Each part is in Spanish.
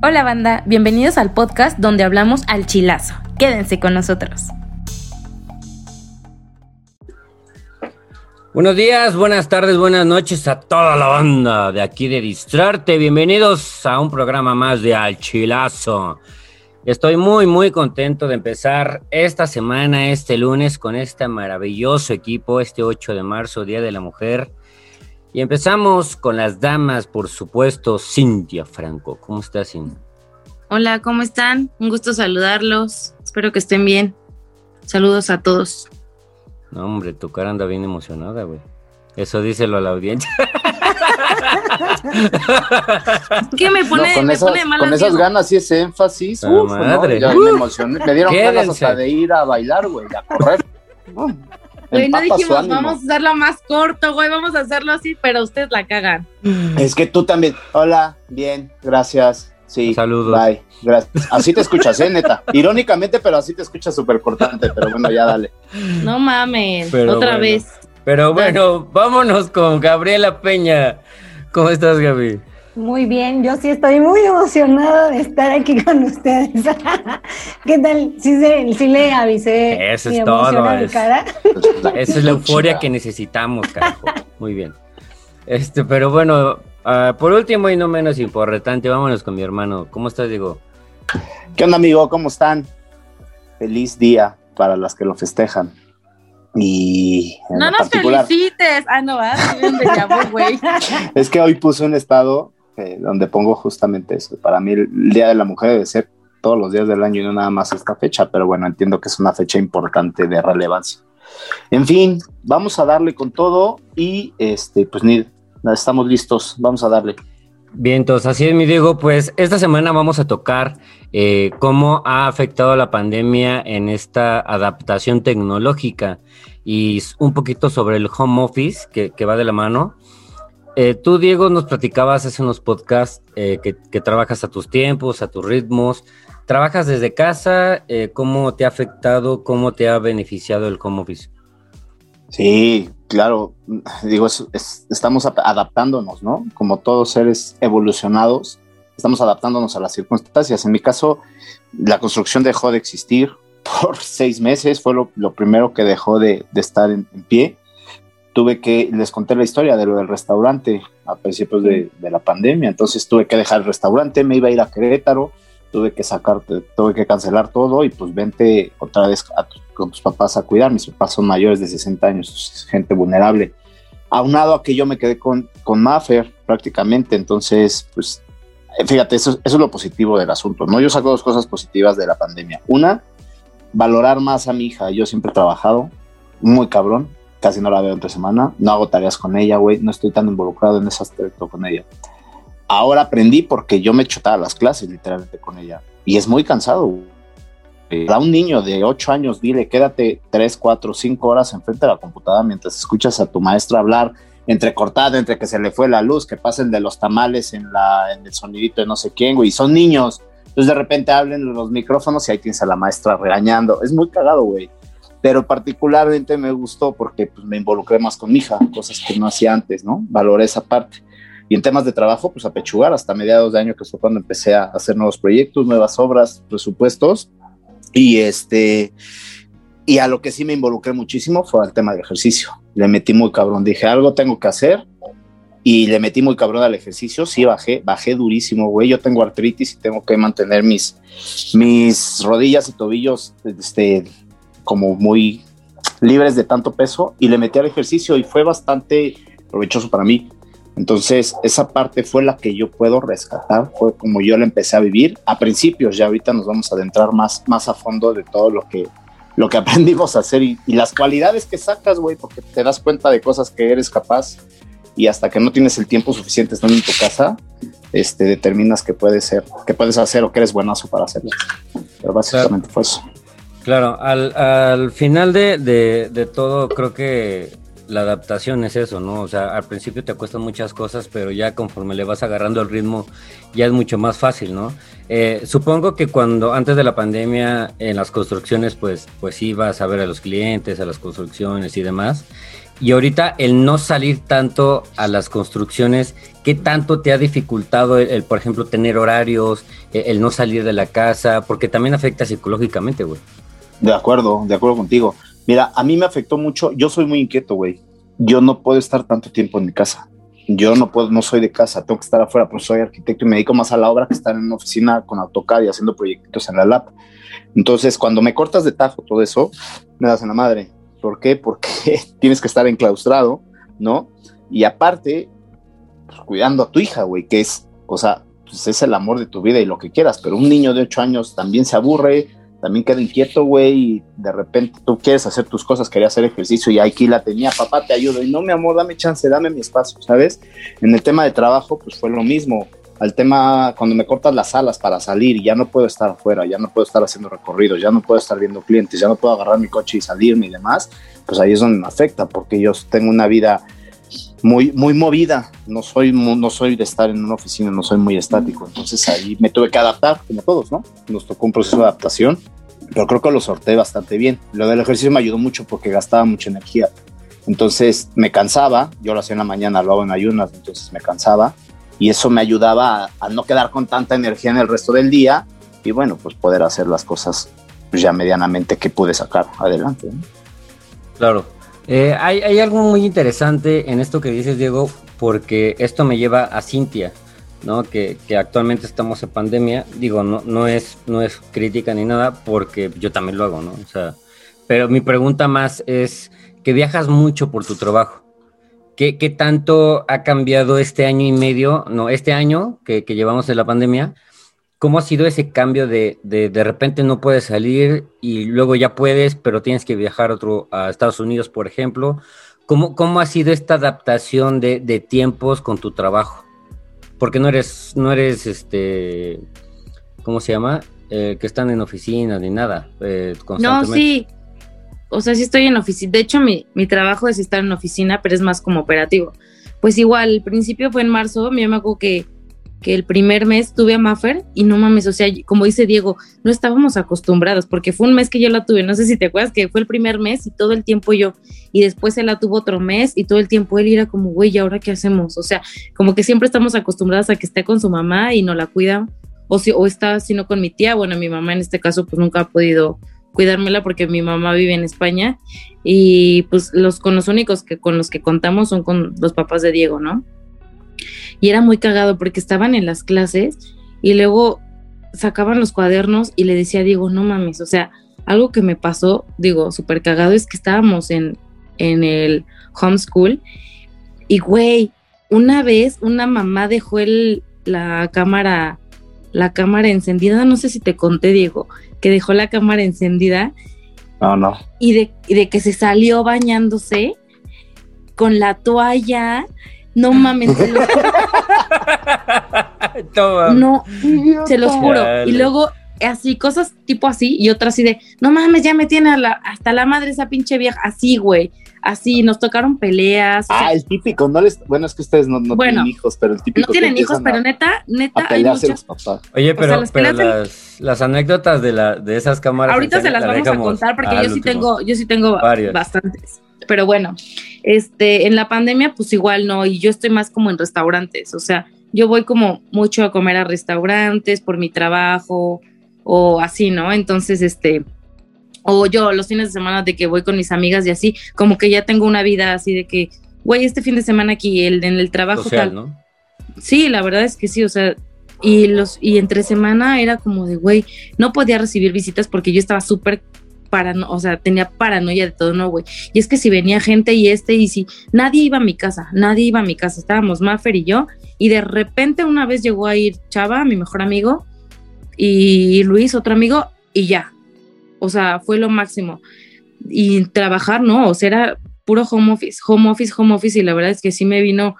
Hola banda, bienvenidos al podcast donde hablamos al chilazo. Quédense con nosotros. Buenos días, buenas tardes, buenas noches a toda la banda de aquí de Distrarte. Bienvenidos a un programa más de Al Chilazo. Estoy muy, muy contento de empezar esta semana, este lunes, con este maravilloso equipo, este 8 de marzo, Día de la Mujer. Y empezamos con las damas, por supuesto, Cintia Franco. ¿Cómo estás, Cintia? Hola, ¿cómo están? Un gusto saludarlos. Espero que estén bien. Saludos a todos. No, hombre, tu cara anda bien emocionada, güey. Eso díselo a la audiencia. ¿Qué me pone, con me esas, pone mal Con esas ganas y ese énfasis, uf, madre. No, ya me emocioné. Me dieron ganas hasta de ir a bailar, güey, a correr. Güey, no dijimos, vamos a hacerlo más corto, güey, vamos a hacerlo así, pero ustedes la cagan. Es que tú también. Hola, bien, gracias. Sí. Saludos. Bye, gracias. Así te escuchas, eh, neta. Irónicamente, pero así te escuchas súper cortante. Pero bueno, ya dale. No Pero otra bueno. vez. Pero bueno, vámonos con Gabriela Peña. ¿Cómo estás, Gaby? Muy bien, yo sí estoy muy emocionada de estar aquí con ustedes. ¿Qué tal? Sí, se- sí le avisé. Eso es todo, es- cara. Esa es la euforia que necesitamos, carajo. Muy bien. Este, pero bueno, ah, por último y no menos importante, vámonos con mi hermano. ¿Cómo estás, Diego? ¿Qué onda, amigo? ¿Cómo están? Feliz día para las que lo festejan. Y No nos particular, felicites. Ah, no, güey. es que hoy puse un estado donde pongo justamente eso. Para mí el Día de la Mujer debe ser todos los días del año y no nada más esta fecha, pero bueno, entiendo que es una fecha importante de relevancia. En fin, vamos a darle con todo y este, pues ni estamos listos, vamos a darle. Bien, entonces así es, mi Diego. Pues esta semana vamos a tocar eh, cómo ha afectado la pandemia en esta adaptación tecnológica y un poquito sobre el home office que, que va de la mano. Eh, tú, Diego, nos platicabas hace unos podcasts eh, que, trabajas a tus tiempos, a tus ritmos. ¿Trabajas desde casa? Eh, ¿Cómo te ha afectado? ¿Cómo te ha beneficiado el home office? Sí, claro, digo, es- es- estamos ap- adaptándonos, ¿no? Como todos seres evolucionados, estamos adaptándonos a las circunstancias. En mi caso, la construcción dejó de existir por seis meses, fue lo, primero que dejó de, estar en pie. Tuve que, les conté la historia de lo del restaurante a principios de, de la pandemia, entonces tuve que dejar el restaurante, me iba a ir a Querétaro, tuve que sacar, tuve que cancelar todo y pues vente otra vez a tu- con tus papás a cuidar. Mis papás son mayores de 60 años, gente vulnerable. Aunado a que yo me quedé con, con Maffer prácticamente, entonces, pues, eh, fíjate, eso, eso es lo positivo del asunto, ¿no? Yo saco dos cosas positivas de la pandemia. Una, valorar más a mi hija. Yo siempre he trabajado muy cabrón, casi no la veo entre semana, no hago tareas con ella, güey, no estoy tan involucrado en ese aspecto con ella. Ahora aprendí porque yo me chutaba las clases literalmente con ella y es muy cansado. güey. A un niño de 8 años, dile, quédate 3, 4, 5 horas enfrente de la computadora mientras escuchas a tu maestra hablar entrecortada, entre que se le fue la luz, que pasen de los tamales en, la, en el sonidito de no sé quién, güey, son niños. Entonces de repente hablen los micrófonos y ahí tienes a la maestra regañando. Es muy cagado, güey. Pero particularmente me gustó porque pues, me involucré más con mi hija, cosas que no hacía antes, ¿no? Valoré esa parte. Y en temas de trabajo, pues a pechugar hasta mediados de año, que fue cuando empecé a hacer nuevos proyectos, nuevas obras, presupuestos. Y este, y a lo que sí me involucré muchísimo fue al tema del ejercicio. Le metí muy cabrón, dije, algo tengo que hacer. Y le metí muy cabrón al ejercicio, sí bajé, bajé durísimo, güey. Yo tengo artritis y tengo que mantener mis, mis rodillas y tobillos este, como muy libres de tanto peso. Y le metí al ejercicio y fue bastante provechoso para mí. Entonces, esa parte fue la que yo puedo rescatar, fue como yo la empecé a vivir a principios, ya ahorita nos vamos a adentrar más, más a fondo de todo lo que, lo que aprendimos a hacer y, y las cualidades que sacas, güey, porque te das cuenta de cosas que eres capaz y hasta que no tienes el tiempo suficiente estando en tu casa, este, determinas que puedes ser, que puedes hacer o que eres buenazo para hacerlo. Pero básicamente fue eso. Claro, al, al final de, de, de todo creo que la adaptación es eso, ¿no? O sea, al principio te cuestan muchas cosas, pero ya conforme le vas agarrando el ritmo, ya es mucho más fácil, ¿no? Eh, supongo que cuando antes de la pandemia en las construcciones, pues, pues ibas a ver a los clientes, a las construcciones y demás. Y ahorita el no salir tanto a las construcciones, ¿qué tanto te ha dificultado el, por ejemplo, tener horarios, el, el, no salir de la casa? Porque también afecta psicológicamente, güey. De acuerdo, de acuerdo contigo. Mira, a mí me afectó mucho, yo soy muy inquieto, güey. Yo no puedo estar tanto tiempo en mi casa. Yo no puedo, no soy de casa, tengo que estar afuera, pues soy arquitecto y me dedico más a la obra que estar en una oficina con AutoCAD y haciendo proyectos en la lab. Entonces, cuando me cortas de tajo todo eso, me das en la madre. ¿Por qué? Porque tienes que estar enclaustrado, ¿no? Y aparte, pues, cuidando a tu hija, güey, que es, o sea, pues es el amor de tu vida y lo que quieras, pero un niño de 8 años también se aburre, también queda inquieto, güey, y de repente tú quieres hacer tus cosas, quería hacer ejercicio y aquí la tenía, papá, te ayudo, y no, mi amor, dame chance, dame mi espacio, ¿sabes? En el tema de trabajo, pues fue lo mismo. Al tema, cuando me cortas las alas para salir, ya no puedo estar afuera, ya no puedo estar haciendo recorridos, ya no puedo estar viendo clientes, ya no puedo agarrar mi coche y salirme y demás, pues ahí es donde me afecta, porque yo tengo una vida muy, muy movida, no soy, no soy de estar en una oficina, no soy muy estático, entonces ahí me tuve que adaptar, como todos, ¿no? Nos tocó un proceso de adaptación, pero creo que lo sorteé bastante bien. Lo del ejercicio me ayudó mucho porque gastaba mucha energía, entonces me cansaba, yo lo hacía en la mañana, lo hago en ayunas, entonces me cansaba, y eso me ayudaba a, a no quedar con tanta energía en el resto del día, y bueno, pues poder hacer las cosas pues ya medianamente que pude sacar adelante. ¿no? Claro, eh, hay, hay, algo muy interesante en esto que dices, Diego, porque esto me lleva a Cintia, ¿no? Que, que, actualmente estamos en pandemia. Digo, no, no, es, no es crítica ni nada, porque yo también lo hago, ¿no? O sea, pero mi pregunta más es que viajas mucho por tu trabajo. ¿Qué, qué tanto ha cambiado este año y medio, no, este año que, que llevamos en la pandemia? ¿Cómo ha sido ese cambio de, de de repente no puedes salir y luego ya puedes, pero tienes que viajar otro, a Estados Unidos, por ejemplo? ¿Cómo, cómo ha sido esta adaptación de, de, tiempos con tu trabajo? Porque no eres, no eres, este, ¿cómo se llama? Eh, que están en oficina ni nada. Eh, no, sí. O sea, sí estoy en oficina. De hecho, mi, mi trabajo es estar en oficina, pero es más como operativo. Pues igual, el principio fue en marzo, yo me acuerdo que que el primer mes tuve a Maffer y no mames, o sea, como dice Diego, no estábamos acostumbrados porque fue un mes que yo la tuve, no sé si te acuerdas que fue el primer mes y todo el tiempo yo, y después él la tuvo otro mes y todo el tiempo él era como, güey, ¿y ahora qué hacemos? O sea, como que siempre estamos acostumbrados a que esté con su mamá y no la cuida, o, si, o está sino con mi tía, bueno, mi mamá en este caso pues nunca ha podido cuidármela porque mi mamá vive en España y pues los con los únicos que con los que contamos son con los papás de Diego, ¿no? Y era muy cagado porque estaban en las clases y luego sacaban los cuadernos y le decía, Diego, no mames, o sea, algo que me pasó, digo, súper cagado es que estábamos en, en el homeschool y, güey, una vez una mamá dejó el, la cámara, la cámara encendida, no sé si te conté, Diego, que dejó la cámara encendida. No, no. Y de, y de que se salió bañándose con la toalla no mames, se los juro. no, se los juro. Y luego así, cosas tipo así, y otra así de, no mames, ya me tiene la, hasta la madre esa pinche vieja, así, güey, así, nos tocaron peleas. Ah, o sea, el típico, no les, bueno, es que ustedes no, no bueno, tienen hijos, pero el típico. No tienen hijos, pero neta, neta, hay muchas... Oye, pero, o sea, las, pero las, las, anécdotas de, la, de esas cámaras. Ahorita se las la vamos a contar porque yo sí último. tengo, yo sí tengo Varios. bastantes. Pero bueno, este, en la pandemia, pues igual no, y yo estoy más como en restaurantes, o sea, yo voy como mucho a comer a restaurantes por mi trabajo o así, ¿no? Entonces, este, o yo los fines de semana de que voy con mis amigas y así, como que ya tengo una vida así de que, güey, este fin de semana aquí, el, en el trabajo Social, tal. ¿no? Sí, la verdad es que sí, o sea, y los y entre semana era como de, güey, no podía recibir visitas porque yo estaba súper parano, o sea, tenía paranoia de todo, no, güey. Y es que si venía gente y este, y si nadie iba a mi casa, nadie iba a mi casa, estábamos Maffer y yo, y de repente una vez llegó a ir Chava, mi mejor amigo, y Luis, otro amigo, y ya. O sea, fue lo máximo. Y trabajar, no, o sea, era puro home office, home office, home office, y la verdad es que sí me vino,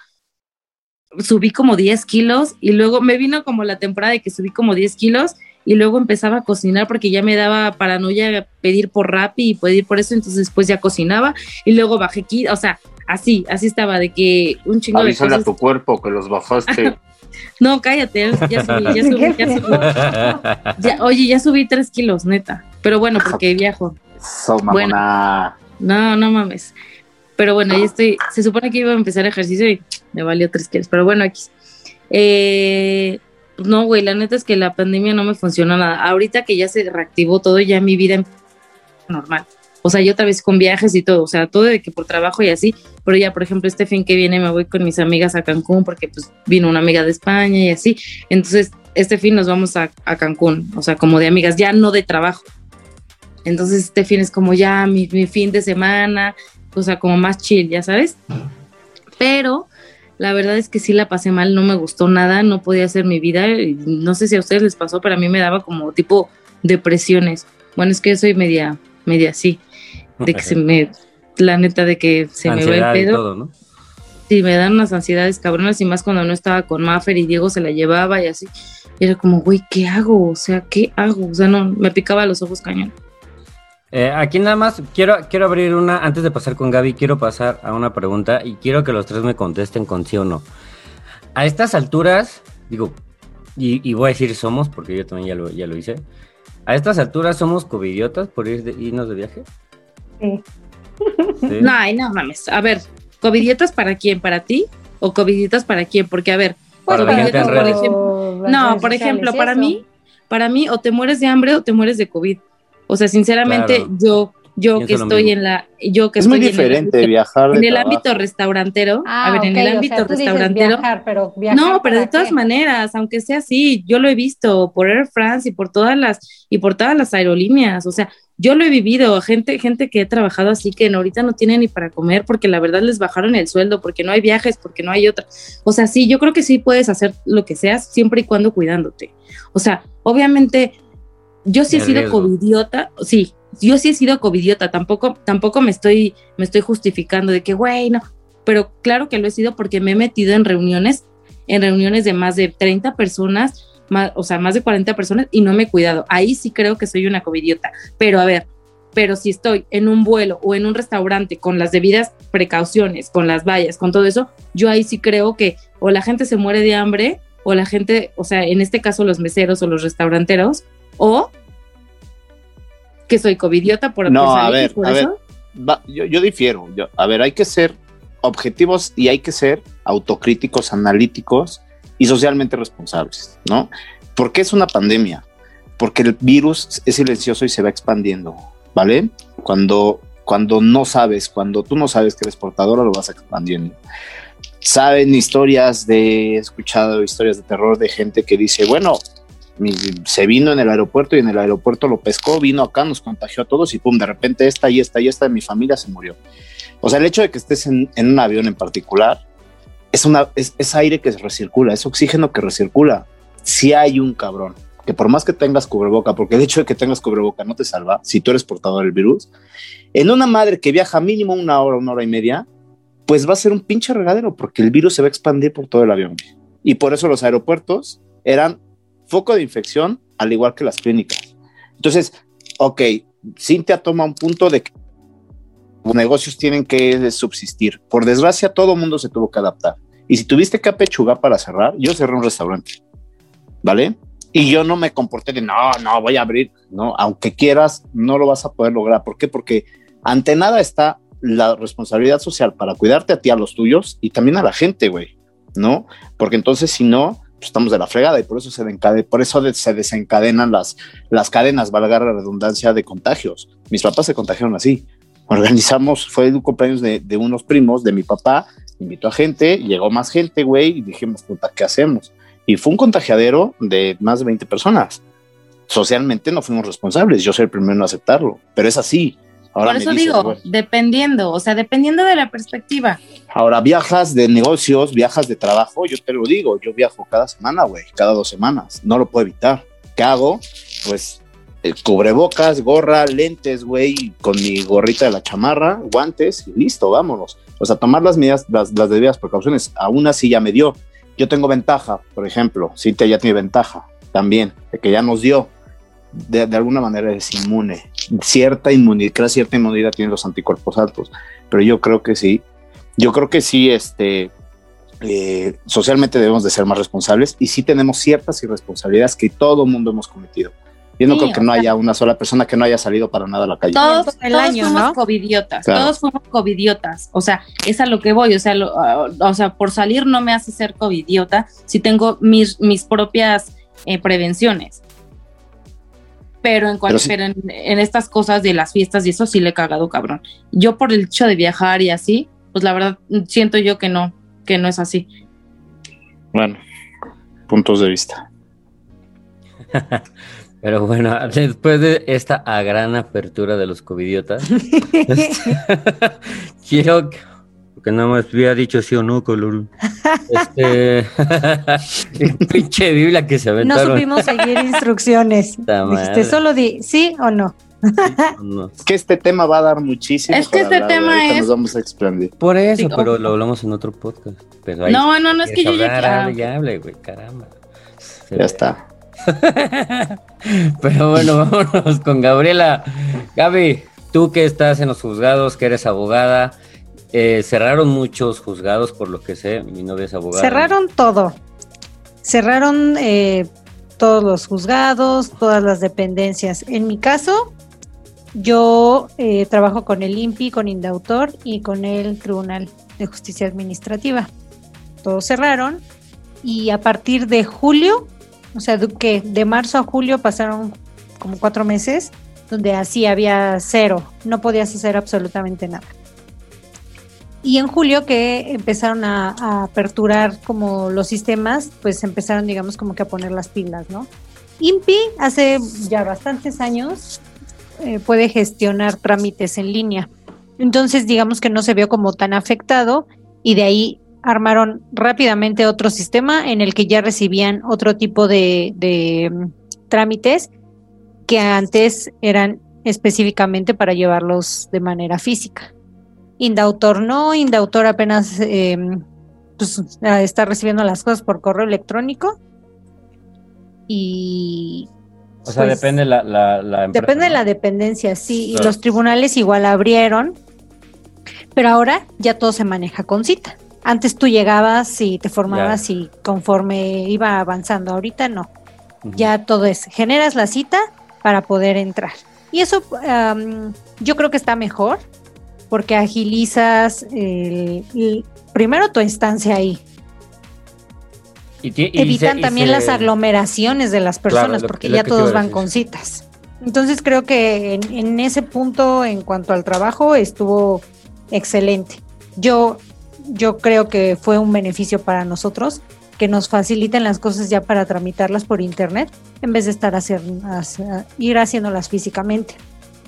subí como 10 kilos, y luego me vino como la temporada de que subí como 10 kilos, y luego empezaba a cocinar porque ya me daba paranoia pedir por Rappi y pedir por eso, entonces después ya cocinaba y luego bajé aquí, o sea, así, así estaba de que un chingo Avísale de cosas. a tu cuerpo que los bajaste. no, cállate, ya subí, ya subí, ya subí. Ya, oye, ya subí tres kilos, neta, pero bueno, porque viajo. So. Bueno, no, no mames. Pero bueno, ahí estoy. Se supone que iba a empezar ejercicio y me valió tres kilos. Pero bueno, aquí. Eh, pues no, güey, la neta es que la pandemia no me funcionó nada. Ahorita que ya se reactivó todo, ya mi vida normal. O sea, yo otra vez con viajes y todo, o sea, todo de que por trabajo y así, pero ya, por ejemplo, este fin que viene me voy con mis amigas a Cancún porque pues vino una amiga de España y así. Entonces, este fin nos vamos a, a Cancún, o sea, como de amigas, ya no de trabajo. Entonces, este fin es como ya mi, mi fin de semana, o sea, como más chill, ya sabes. Pero la verdad es que sí la pasé mal, no me gustó nada, no podía hacer mi vida. No sé si a ustedes les pasó, pero a mí me daba como tipo depresiones. Bueno, es que soy media, media así, de que se me, la neta de que se me va el pedo. Todo, ¿no? Sí, me dan unas ansiedades cabronas y más cuando no estaba con Maffer y Diego se la llevaba y así. Y era como, güey, ¿qué hago? O sea, ¿qué hago? O sea, no, me picaba los ojos cañón. Eh, aquí nada más quiero, quiero abrir una, antes de pasar con Gaby, quiero pasar a una pregunta y quiero que los tres me contesten con sí o no. A estas alturas, digo, y, y voy a decir somos, porque yo también ya lo, ya lo hice. A estas alturas somos covidiotas por ir de, irnos de viaje. Sí. ¿Sí? No, ay, no mames. A ver, ¿covidietas para quién? ¿Para ti? ¿O covidietas para quién? Porque, a ver, Para la gente en por ejemplo. No, por ejemplo, para eso. mí, para mí, o te mueres de hambre o te mueres de COVID. O sea, sinceramente, Claro. yo, yo Pienso que estoy mismo. en la, yo que Es estoy muy en el diferente ámbito- viajar de en el trabajo. ámbito restaurantero, Ah, a ver, en el o sea, ámbito restaurantero, viajar, pero viajar no, pero de ¿para todas maneras, aunque sea así, yo lo he visto por Air France y por todas las y por todas las aerolíneas, o sea, yo lo he vivido, gente gente que he trabajado así que ahorita no tiene ni para comer porque la verdad les bajaron el sueldo, porque no hay viajes, porque no hay otra. O sea, sí, yo creo que sí puedes hacer lo que seas siempre y cuando cuidándote. O sea, obviamente yo sí he sido covidiota, sí, yo sí he sido covidiota, tampoco tampoco me estoy me estoy justificando de que güey, no, pero claro que lo he sido porque me he metido en reuniones, en reuniones de más de 30 personas, más, o sea, más de 40 personas y no me he cuidado. Ahí sí creo que soy una covidiota. Pero a ver, pero si estoy en un vuelo o en un restaurante con las debidas precauciones, con las vallas, con todo eso, yo ahí sí creo que o la gente se muere de hambre o la gente, o sea, en este caso los meseros o los restauranteros, o que soy covidiota por No, a ver, por a ver. eso. Va, yo, yo difiero. Yo- a ver, hay que ser objetivos y hay que ser autocríticos, analíticos y socialmente responsables, ¿no? Porque es una pandemia, porque el virus es silencioso y se va expandiendo, ¿vale? Cuando, cuando no sabes, cuando tú no sabes que eres portadora, lo vas expandiendo. Saben historias de, he escuchado historias de terror de gente que dice, bueno, se vino en el aeropuerto y en el aeropuerto lo pescó, vino acá, nos contagió a todos y pum, de repente esta y esta y esta de mi familia se murió. O sea, el hecho de que estés en, un avión en particular es, una, es, aire que recircula, es oxígeno que recircula. Si hay un cabrón que por más que tengas cubreboca, porque el hecho de que tengas cubreboca no te salva si tú eres portador del virus, en una madre que viaja mínimo una hora, una hora y media, pues va a ser un pinche regadero porque el virus se va a expandir por todo el avión. Y por eso los aeropuertos eran foco de infección, al igual que las clínicas. Entonces, ok, Cintia toma un punto de que los negocios tienen que subsistir. Por desgracia, todo mundo se tuvo que adaptar. Y si tuviste que apechugar para cerrar, yo cerré un restaurante, ¿vale? Y yo no me comporté de, no, no, voy a abrir, ¿no? Aunque quieras, no lo vas a poder lograr. ¿Por qué? Porque ante nada está la responsabilidad social para cuidarte a ti, a los tuyos y también a la gente, güey, ¿no? Porque entonces, si no, pues estamos de la fregada y por eso se, por eso se desencadenan las, las cadenas, valga la redundancia, de contagios. Mis papás se contagiaron así. Organizamos, fue un cumpleaños de, de unos primos de mi papá, invitó a gente, llegó más gente, güey, y dijimos, puta, ¿qué hacemos? Y fue un contagiadero de más de 20 personas. Socialmente no fuimos responsables, yo soy el primero en aceptarlo, pero es así. Ahora Por eso dices, digo, güey, dependiendo, o sea, dependiendo de la perspectiva. Ahora viajas de negocios, viajas de trabajo, yo te lo digo, yo viajo cada semana, güey, cada dos semanas, no lo puedo evitar. ¿Qué hago? Pues eh, cubrebocas, gorra, lentes, güey, con mi gorrita de la chamarra, guantes y listo, vámonos. O sea, tomar las medidas, las, las debidas precauciones, aún así ya me dio. Yo tengo ventaja, por ejemplo, Cintia ya tiene ventaja también, de que ya nos dio. De, de alguna manera es inmune. Cierta inmunidad, cierta inmunidad tiene los anticuerpos altos, pero yo creo que sí, yo creo que sí, este, eh, socialmente debemos de ser más responsables y sí tenemos ciertas irresponsabilidades que todo mundo hemos cometido. Yo no Sí, creo que no sea- haya una sola persona que no haya salido para nada a la calle. Todos, el todos año, fuimos ¿no? covidiotas, Claro. todos fuimos covidiotas. O sea, es a lo que voy. O sea, lo- ah, o sea, por salir no me hace ser covidiota si tengo mis, mis propias eh, prevenciones. Pero, en, cual- Pero sí- pero en, en estas cosas de las fiestas y eso sí le he cagado cabrón. Yo por el hecho de viajar y así, pues la verdad siento yo que no, que no es así. Bueno, puntos de vista. Pero bueno, después de esta a gran apertura de los covidiotas, quiero que, nada más había dicho sí o no, color. Este, pinche Biblia que se No aventaron. supimos seguir instrucciones. Dijiste, solo di sí o no. No. Es que este tema va a dar muchísimo. Es que este hablar, tema es- Nos vamos a expandir. Por eso, Sí, pero lo hablamos en otro podcast. Pero ahí No, no, no es que yo ya. hable, ya hable, güey, caramba. Se Ya ve. está. Pero bueno, vámonos con Gabriela. Gaby, tú que estás en los juzgados, que eres abogada, eh, cerraron muchos juzgados, por lo que sé, mi novia es abogada. Cerraron todo. Cerraron eh, todos los juzgados, todas las dependencias. En mi caso, yo eh, trabajo con el INPI, con Indautor y con el Tribunal de Justicia Administrativa. Todos cerraron y a partir de julio, o sea, que de marzo a julio pasaron como cuatro meses donde así había cero, no podías hacer absolutamente nada. Y en julio que empezaron a, aperturar como los sistemas, pues empezaron, digamos, como que a poner las pilas, ¿no? INPI hace ya bastantes años eh, puede gestionar trámites en línea. Entonces, digamos que no se vio como tan afectado y de ahí armaron rápidamente otro sistema en el que ya recibían otro tipo de, de, mm, trámites que antes eran específicamente para llevarlos de manera física. Indautor no, Indautor apenas eh, pues, está recibiendo las cosas por correo electrónico y O sea, pues, depende la, la, la empresa, Depende de ¿no? la dependencia, sí, y los tribunales igual abrieron, pero ahora ya todo se maneja con cita. Antes tú llegabas y te formabas y conforme iba avanzando, ahorita no, ya todo es, generas la cita para poder entrar. Y eso yo creo que está mejor porque agilizas el- el- primero tu estancia ahí. Y Evitan se- también se- las aglomeraciones de las Claro, personas lo- porque lo ya todos van con citas. Entonces creo que en, en ese punto, en cuanto al trabajo, estuvo excelente. Yo, yo creo que fue un beneficio para nosotros que nos faciliten las cosas ya para tramitarlas por internet en vez de estar hacer, hacer- ir haciéndolas físicamente.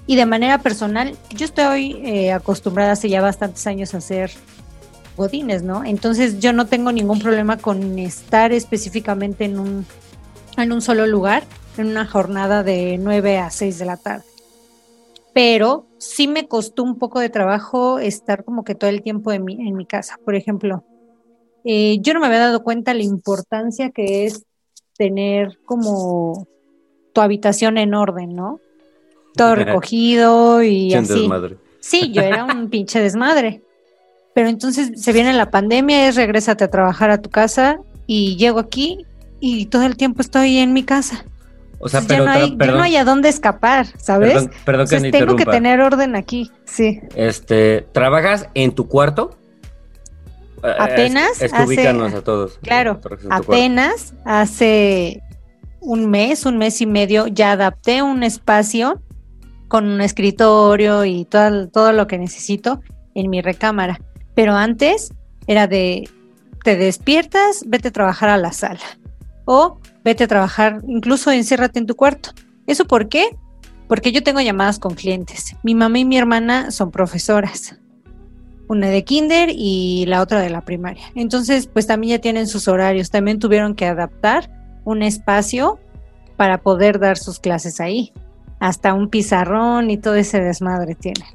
Y de manera personal, yo estoy eh, acostumbrada hace ya bastantes años a hacer godines, ¿no? Entonces yo no tengo ningún problema con estar específicamente en un, en un solo lugar, en una jornada de 9 a 6 de la tarde. Pero sí me costó un poco de trabajo estar como que todo el tiempo en mi, en mi casa. Por ejemplo, eh, yo no me había dado cuenta la importancia que es tener como tu habitación en orden, ¿no? Todo recogido y así. desmadre. Sí, yo era un pinche desmadre. Pero entonces se viene la pandemia, es regrésate a trabajar a tu casa y llego aquí y todo el tiempo estoy en mi casa. O sea, pero, ya, no hay, ya no hay a dónde escapar, ¿sabes? perdón, perdón que Entonces te tengo que tener orden aquí, sí. Este, ¿trabajas en tu cuarto? Eh, Apenas Es, es que hace- ubícanos a todos. Claro, cuarto. apenas hace un mes, un mes y medio, ya adapté un espacio con un escritorio y todo, todo lo que necesito en mi recámara. Pero antes era de, te despiertas, vete a trabajar a la sala. O vete a trabajar, incluso enciérrate en tu cuarto. ¿Eso por qué? Porque yo tengo llamadas con clientes. Mi mamá y mi hermana son profesoras. Una de kinder y la otra de la primaria. Entonces, pues también ya tienen sus horarios. También tuvieron que adaptar un espacio para poder dar sus clases ahí. Hasta un pizarrón y todo ese desmadre tienen.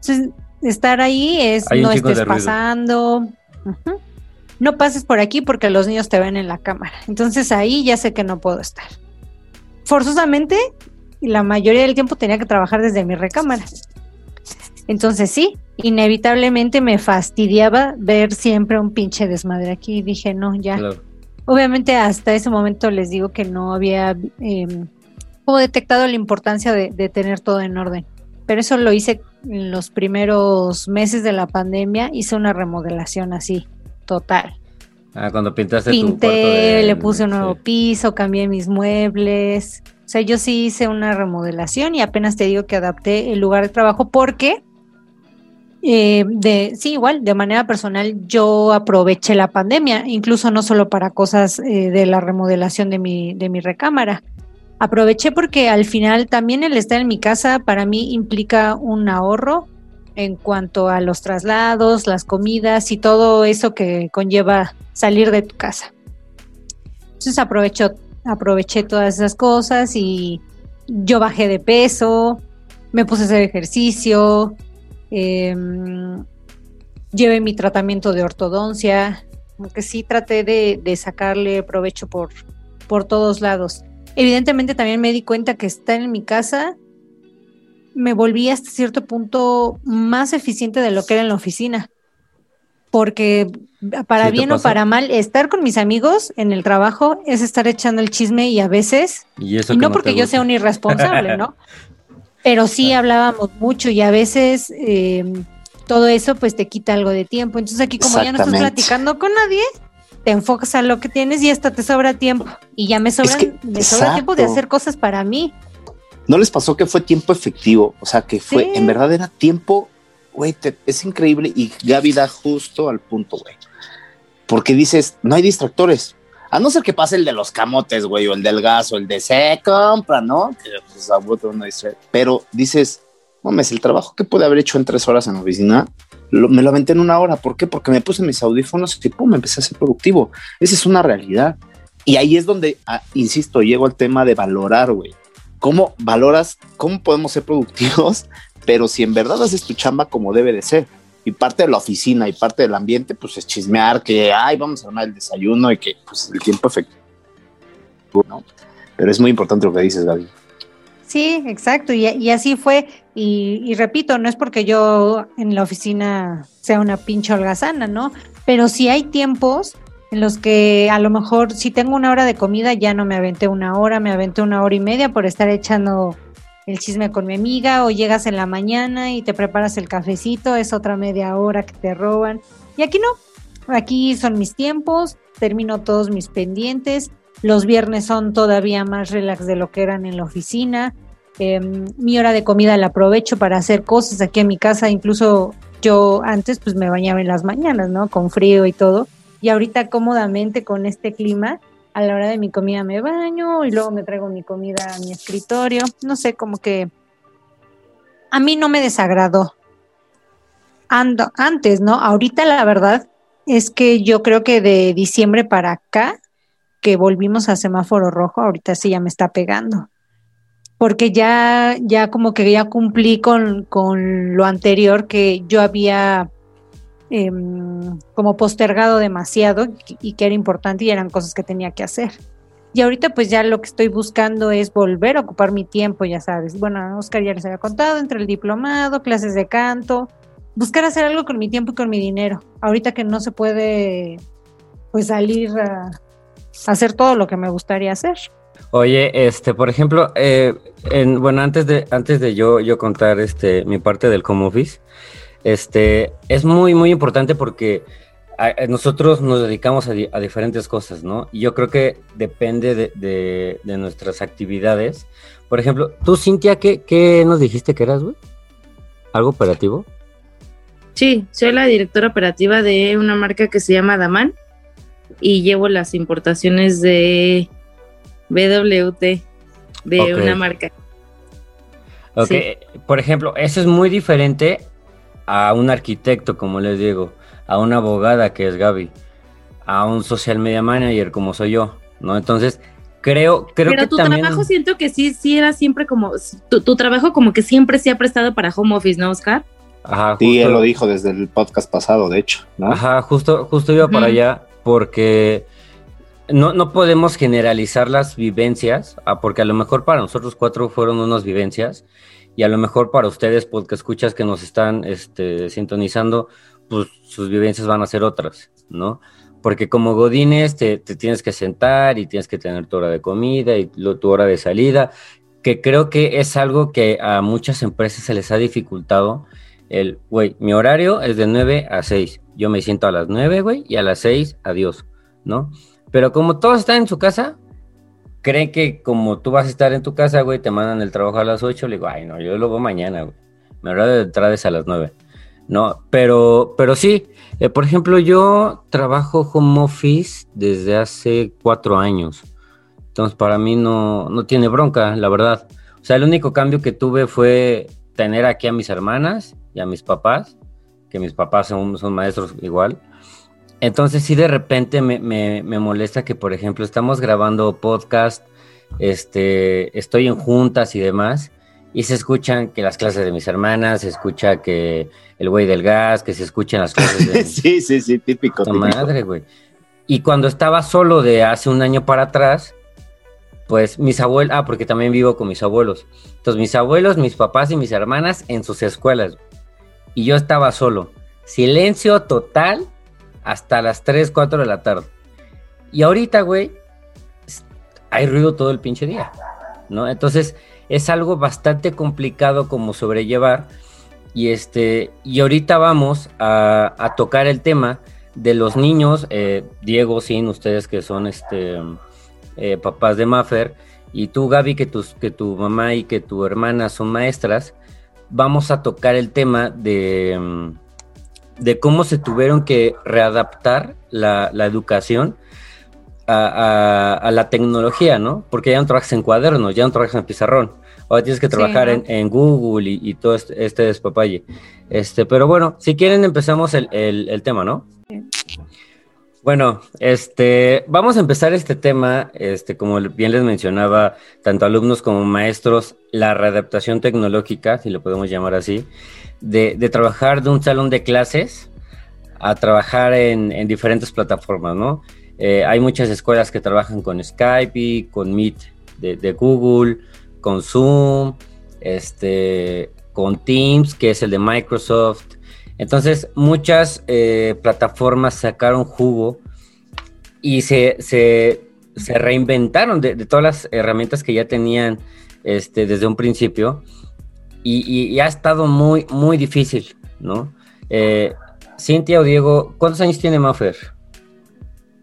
Entonces, estar ahí es Hay no estés pasando. No pases por aquí porque los niños te ven en la cámara. Entonces ahí ya sé que no puedo estar. Forzosamente, la mayoría del tiempo tenía que trabajar desde mi recámara. Entonces sí, inevitablemente me fastidiaba ver siempre un pinche desmadre aquí. Dije, no, ya. Claro. Obviamente hasta ese momento les digo que no había eh, como detectado la importancia de, de tener todo en orden. Pero eso lo hice en los primeros meses de la pandemia, hice una remodelación así, total. Ah, cuando pintaste Pinté, tu cuarto de- le puse un nuevo sí. piso, cambié mis muebles. O sea, yo sí hice una remodelación y apenas te digo que adapté el lugar de trabajo porque, eh, de, sí, igual, de manera personal, yo aproveché la pandemia, incluso no solo para cosas eh, de la remodelación de mi, de mi recámara. Aproveché porque al final también el estar en mi casa para mí implica un ahorro en cuanto a los traslados, las comidas y todo eso que conlleva salir de tu casa. Entonces aprovecho, aproveché todas esas cosas y yo bajé de peso, me puse a hacer ejercicio, em, llevé mi tratamiento de ortodoncia, aunque sí traté de, de sacarle provecho por, por todos lados. Evidentemente también me di cuenta que estar en mi casa me volví hasta cierto punto más eficiente de lo que era en la oficina. Porque para ¿Sí bien o pasa? para mal, estar con mis amigos en el trabajo es estar echando el chisme y a veces, Y, eso y no porque yo sea un irresponsable, ¿no? Pero sí hablábamos mucho y a veces eh, todo eso pues te quita algo de tiempo. Entonces aquí como ya no estás platicando con nadie, te enfocas a lo que tienes y hasta te sobra tiempo. Y ya me sobran, que- me sobra tiempo de hacer cosas para mí. ¿No les pasó que fue tiempo efectivo? O sea, que fue, Sí. en verdad era tiempo, güey, es increíble y Gaby da justo al punto, güey. Porque dices, no hay distractores. A no ser que pase el de los camotes, güey, o el del gas, o el de se compra, ¿no? Pues. Pero dices, mames, el trabajo que pude haber hecho en tres horas en la oficina, lo- me lo aventé en una hora. ¿Por qué? Porque me puse mis audífonos y pum, empecé a ser productivo. Esa es una realidad. Y ahí es donde, ah, insisto, llego al tema de valorar, güey. ¿Cómo valoras, cómo podemos ser productivos? Pero si en verdad haces tu chamba como debe de ser. Y parte de la oficina y parte del ambiente, pues es chismear que, ay, vamos a armar el desayuno y que, pues, el tiempo efectivo, ¿no? Pero es muy importante lo que dices, Gaby. Sí, exacto, y, así fue. Y, y repito, no es porque yo en la oficina sea una pinche holgazana, ¿no? Pero sí hay tiempos en los que a lo mejor si tengo una hora de comida ya no me aventé una hora, me aventé una hora y media por estar echando el chisme con mi amiga o llegas en la mañana y te preparas el cafecito, es otra media hora que te roban. Y aquí no, aquí son mis tiempos, termino todos mis pendientes, los viernes son todavía más relax de lo que eran en la oficina. Eh, mi hora de comida la aprovecho para hacer cosas aquí en mi casa. Incluso yo antes pues me bañaba en las mañanas, ¿no? Con frío y todo. Y ahorita cómodamente con este clima, a la hora de mi comida me baño y luego me traigo mi comida a mi escritorio. No sé, como que a mí no me desagradó. Ando, antes, ¿no? Ahorita la verdad es que yo creo que de diciembre para acá que volvimos a semáforo rojo, ahorita sí ya me está pegando. Porque ya, ya como que ya cumplí con, con lo anterior que yo había em, como postergado demasiado y, que era importante y eran cosas que tenía que hacer. Y ahorita pues ya lo que estoy buscando es volver a ocupar mi tiempo, ya sabes. Bueno, Oscar ya les había contado, entre el diplomado, clases de canto, buscar hacer algo con mi tiempo y con mi dinero. Ahorita que no se puede pues salir a, hacer todo lo que me gustaría hacer. Oye, este, por ejemplo, eh, en, bueno, antes de, antes de yo, yo contar este, mi parte del home office, este, es muy, muy importante porque a- a nosotros nos dedicamos a, di- a diferentes cosas, ¿no? Y yo creo que depende de, de- de nuestras actividades. Por ejemplo, tú, Cintia, ¿qué, qué nos dijiste que eras, güey? ¿Algo operativo? Sí, soy la directora operativa de una marca que se llama Daman y llevo las importaciones de BWT de una marca. Ok, Sí. por ejemplo, eso es muy diferente a un arquitecto, como les digo, a una abogada que es Gaby, a un social media manager como soy yo, ¿no? Entonces, creo, creo Pero que tu también... trabajo siento que sí, sí era siempre como, tu, tu trabajo como que siempre se ha prestado para home office, ¿no, Oscar? Ajá, Sí, justo- él lo dijo desde el podcast pasado, de hecho, ¿no? Ajá, justo, justo iba para allá porque no, no podemos generalizar las vivencias, ah, porque a lo mejor para nosotros cuatro fueron unas vivencias y a lo mejor para ustedes, porque escuchas que nos están este, sintonizando, pues sus vivencias van a ser otras, ¿no? Porque como Godines te, te tienes que sentar y tienes que tener tu hora de comida y lo- tu hora de salida. que creo que es algo que a muchas empresas se les ha dificultado. El, güey, mi horario es de 9 a 6. Yo me siento a las 9, güey, y a las 6, adiós, ¿no? Pero como todos están en su casa, creen que como tú vas a estar en tu casa, güey, te mandan el trabajo a las 8, le digo, ay, no, yo lo hago mañana, güey. Mi horario de a las 9. No, pero, pero sí, eh, por ejemplo, yo trabajo home office desde hace cuatro años. Entonces, para mí no, no tiene bronca, la verdad. O sea, el único cambio que tuve fue tener aquí a mis hermanas y a mis papás, que mis papás son, son maestros igual. Entonces, sí, de repente me, me, me, molesta que, por ejemplo, estamos grabando podcast, este, estoy en juntas y demás, y se escuchan que las clases de mis hermanas, se escucha que el güey del gas, que se escuchan las clases de... sí, sí, sí, típico. típico. madre, güey. Y cuando estaba solo de hace un año para atrás, pues mis abuelos, ah, porque también vivo con mis abuelos. Entonces mis abuelos, mis papás y mis hermanas en sus escuelas. Y yo estaba solo. Silencio total hasta las 3, 4 de la tarde. Y ahorita, güey, hay ruido todo el pinche día, ¿no? Entonces es algo bastante complicado como sobrellevar. Y este, y ahorita vamos a, tocar el tema de los niños, eh, Diego, Sin, ustedes que son este eh, papás de Maffer, y tú, Gaby, que, tus, que tu mamá y que tu hermana son maestras, vamos a tocar el tema de, mm, de cómo se tuvieron que readaptar la, la educación a, a, a, la tecnología, ¿no? Porque ya no trabajas en cuadernos, ya no trabajas en pizarrón. Ahora tienes que trabajar sí, ¿no? en, en, Google y, y, todo este, este despapalle. Este, pero bueno, si quieren empezamos el, el, el tema, ¿no? Sí. Bueno, este, vamos a empezar este tema, este, como bien les mencionaba, tanto alumnos como maestros, la readaptación tecnológica, si lo podemos llamar así, de, de trabajar de un salón de clases a trabajar en, en diferentes plataformas, ¿no? Eh, hay muchas escuelas que trabajan con Skype, y con Meet de, de, Google, con Zoom, este, con Teams, que es el de Microsoft, entonces, muchas eh, plataformas sacaron jugo y se, se, se reinventaron de, de, todas las herramientas que ya tenían este, desde un principio y, y, y ha estado muy, muy difícil, ¿no? Eh, Cintia o Diego, ¿cuántos años tiene Maffer?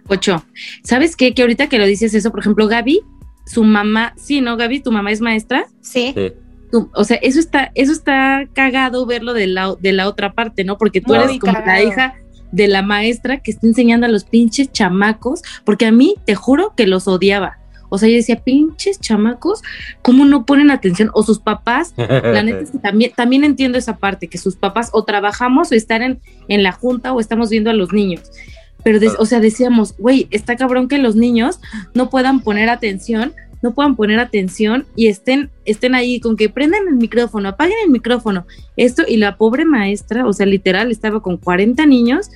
Ocho. ¿Sabes qué? Que ahorita que lo dices eso, por ejemplo, Gaby, su mamá, sí, ¿no, Gaby? ¿Tu mamá es maestra? Sí. sí o sea, eso está, eso está cagado verlo de la, de la otra parte, ¿no? Porque tú Muy eres como cagado. la hija de la maestra que está enseñando a los pinches chamacos, porque a mí te juro que los odiaba. O sea, yo decía, pinches chamacos, ¿cómo no ponen atención? O sus papás, la neta es que también, también entiendo esa parte, que sus papás o trabajamos o están en, en la junta o estamos viendo a los niños. Pero, de, o sea, decíamos, güey, está cabrón que los niños no puedan poner atención no puedan poner atención y estén, estén ahí con que prendan el micrófono, apaguen el micrófono. Esto, y la pobre maestra, o sea, literal, estaba con 40 niños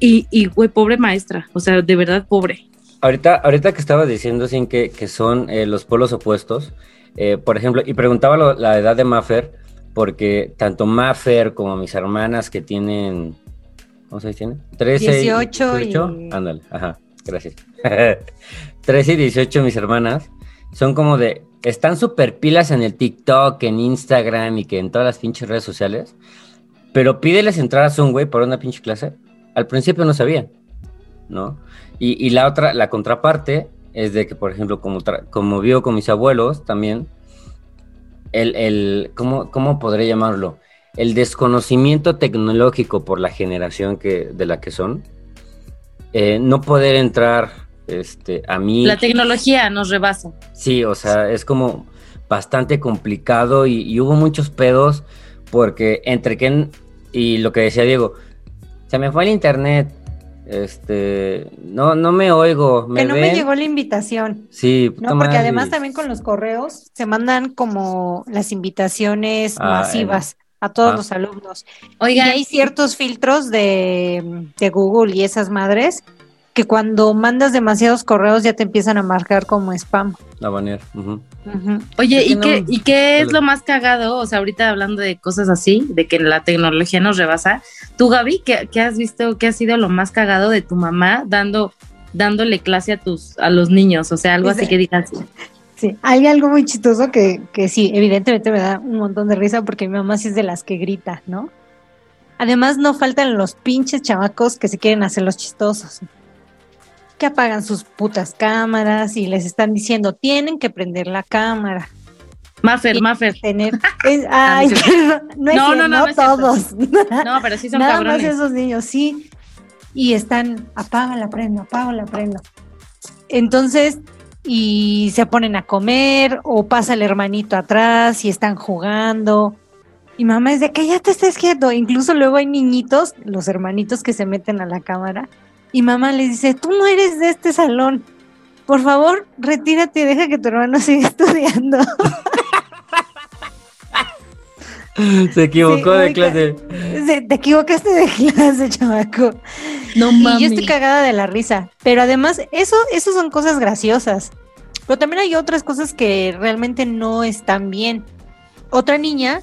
y, y güey, pobre maestra, o sea, de verdad pobre. Ahorita, ahorita que estaba diciendo, sin que, que son eh, los polos opuestos, eh, por ejemplo, y preguntaba lo, la edad de Maffer, porque tanto Maffer como mis hermanas que tienen, ¿cómo se tiene? 13, 18, 18 y... ándale, ajá, gracias. 13 y 18, mis hermanas, son como de, están súper pilas en el TikTok, en Instagram y que en todas las pinches redes sociales, pero pídeles entrar a Zoom, güey, por una pinche clase. Al principio no sabían, ¿no? Y, y la otra, la contraparte, es de que, por ejemplo, como, como vivo con mis abuelos también, el, el ¿cómo, ¿cómo podré llamarlo? El desconocimiento tecnológico por la generación que, de la que son, eh, no poder entrar este, a mí... La tecnología nos rebasa. Sí, o sea, es como bastante complicado y, y hubo muchos pedos porque entre que... Y lo que decía Diego, se me fue el internet, este, no, no me oigo. ¿me que no ven? me llegó la invitación. Sí, ¿no? porque además también con los correos se mandan como las invitaciones ah, masivas eh. a todos ah. los alumnos. Oiga, y hay ciertos filtros de, de Google y esas madres que cuando mandas demasiados correos ya te empiezan a marcar como spam. A banear. Uh -huh. Uh -huh. Oye, ¿y, no, qué, ¿y qué es lo más cagado? O sea, ahorita hablando de cosas así, de que la tecnología nos rebasa. Tú, Gaby, ¿qué, qué has visto? ¿Qué ha sido lo más cagado de tu mamá dando dándole clase a tus a los niños? O sea, algo pues, así que digas. Sí, hay algo muy chistoso que, que sí, evidentemente me da un montón de risa porque mi mamá sí es de las que grita, ¿no? Además, no faltan los pinches chamacos que se quieren hacer los chistosos. Que apagan sus putas cámaras y les están diciendo, tienen que prender la cámara. Maffer, Maffer. Tener, es- ay, no es no, No, cierto, no, todos. No, pero sí son Nada cabrones. más esos niños, sí. Y están, apaga la prendo, apaga la prendo. Entonces, y se ponen a comer, o pasa el hermanito atrás y están jugando. Y mamá es de que ya te estés quieto. Incluso luego hay niñitos, los hermanitos que se meten a la cámara. Y mamá les dice, tú no eres de este salón. Por favor, retírate y deja que tu hermano siga estudiando. Se equivocó Sí, de clase. Se- Te equivocaste de clase, chamaco. No Y mames. yo estoy cagada de la risa. Pero además, eso, eso son cosas graciosas. Pero también hay otras cosas que realmente no están bien. Otra niña,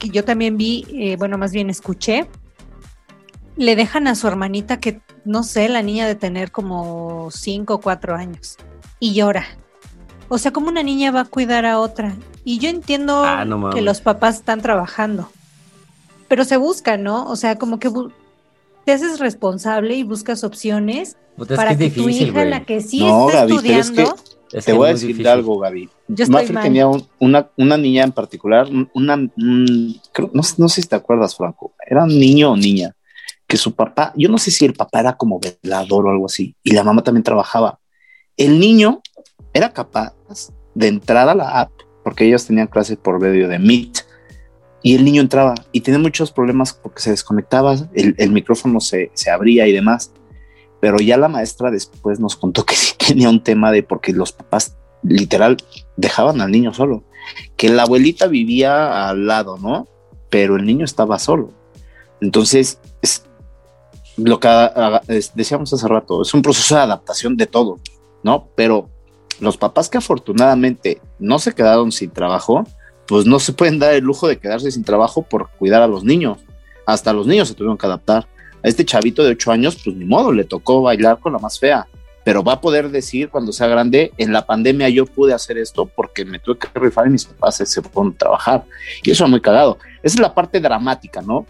que yo también vi, eh, bueno, más bien escuché, le dejan a su hermanita que, no sé, la niña de tener como 5 o 4 años. Y llora. O sea, como una niña va a cuidar a otra. Y yo entiendo Ah, no que los papás están trabajando. Pero se busca, ¿no? O sea, como que te haces responsable y buscas opciones Puta, para que que, es tu difícil, hija, la que sí No, está Gaby, pero es que- estudiando, Es Te que voy a decir difícil. algo, Gaby. yo Maffer tenía un- una, una niña en particular, un- una, un- creo- no, no sé si te acuerdas, Franco, era un niño o niña, que su papá, yo no sé si el papá era como velador o algo así, y la mamá también trabajaba. El niño era capaz de entrar a la app, porque ellos tenían clases por medio de Meet, y el niño entraba y tenía muchos problemas porque se desconectaba, el, el micrófono se, se abría y demás. Pero ya la maestra después nos contó que sí tenía un tema de porque los papás literal dejaban al niño solo, que la abuelita vivía al lado, ¿no? Pero el niño estaba solo. Entonces, es lo que ah, decíamos hace rato, es un proceso de adaptación de todo, ¿no? Pero los papás que afortunadamente no se quedaron sin trabajo, pues no se pueden dar el lujo de quedarse sin trabajo por cuidar a los niños. Hasta los niños se tuvieron que adaptar. A este chavito de 8 años, pues ni modo, le tocó bailar con la más fea pero va a poder decir cuando sea grande, en la pandemia yo pude hacer esto porque me tuve que rifar y mis papás se fueron a trabajar. Y eso es muy cagado. Esa es la parte dramática, ¿no?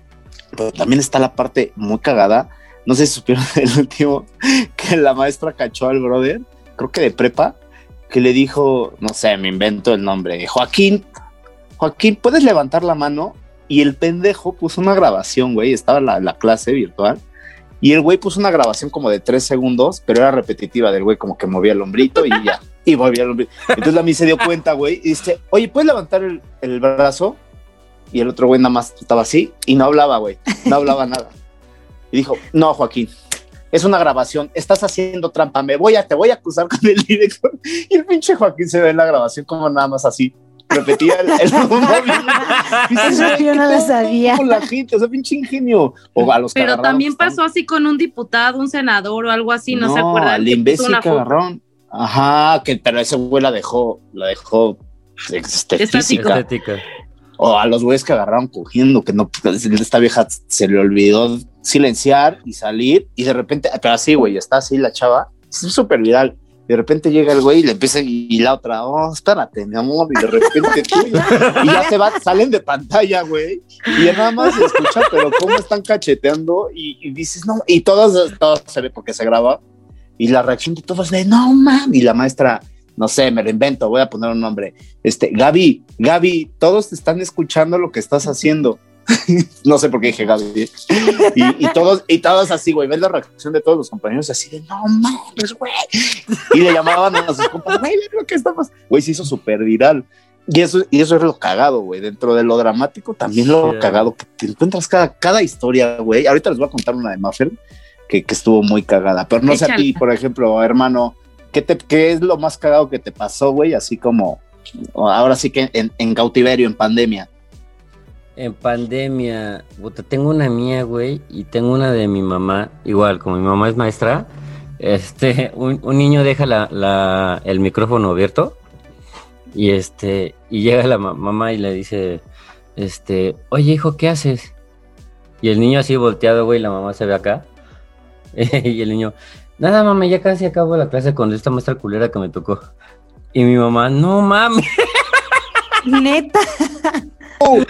Pero también está la parte muy cagada. No sé si supieron el último que la maestra cachó al brother, creo que de prepa, que le dijo, no sé, me invento el nombre, Joaquín, Joaquín, ¿puedes levantar la mano? Y el pendejo puso una grabación, güey, estaba la, la clase virtual y el güey puso una grabación como de tres segundos, pero era repetitiva del güey, como que movía el hombrito y ya. Y movía el hombrito. Entonces la mí se dio cuenta, güey, y dice, oye, ¿puedes levantar el, el brazo? Y el otro güey nada más estaba así y no hablaba, güey. No hablaba nada. Y dijo, no, Joaquín, es una grabación, estás haciendo trampa, me voy a, te voy a acusar con el director. Y el pinche Joaquín se ve en la grabación como nada más así. Repetía el, el güey, yo no ¿qué lo sabía. con la gente, o sea, pinche ingenio. O a los que Pero también están- pasó así con un diputado, un senador o algo así, ¿no, se acuerdan? Al Que puso imbécil agarraron. Ajá, que, pero ese güey la dejó, la dejó este. Estética. O a los güeyes que agarraron cogiendo, que no, esta vieja se le olvidó silenciar y salir, y de repente, pero así, güey, está así la chava, es súper viral. De repente llega el güey y le empieza y la otra, oh, espérate, mi amor, y de repente tú, y ya se va, salen de pantalla, güey, y ya nada más se escucha, pero cómo están cacheteando y, y dices, no, y todas, todas se ve porque se graba, y la reacción de todos de, no, man, y la maestra, no sé, me lo invento, voy a poner un nombre, este, Gaby, Gaby, todos te están escuchando lo que estás haciendo. no sé por qué dije Gaby. Y, y todos, y todos así, güey, ves la reacción de todos los compañeros así de, no mames, güey. Y le llamaban a sus compas, güey, lo que estamos. Güey, se hizo súper viral. Y eso, y eso es lo cagado, güey. Dentro de lo dramático, también lo Sí. cagado que te encuentras cada, cada historia, güey. Ahorita les voy a contar una de Maffer que, que estuvo muy cagada. Pero no sé a ti, por ejemplo, hermano, ¿qué, te, ¿qué es lo más cagado que te pasó, güey? Así como ahora sí que en, en cautiverio, en pandemia. En pandemia, puta, tengo una mía, güey, y tengo una de mi mamá. Igual, como mi mamá es maestra, este, un, un niño deja la, la- el micrófono abierto y este, y llega la ma- mamá y le dice, este, oye hijo, ¿qué haces? Y el niño así volteado, güey, la mamá se ve acá. y el niño, nada, mamá, ya casi acabo la clase con esta maestra culera que me tocó. Y mi mamá, no mames. Neta.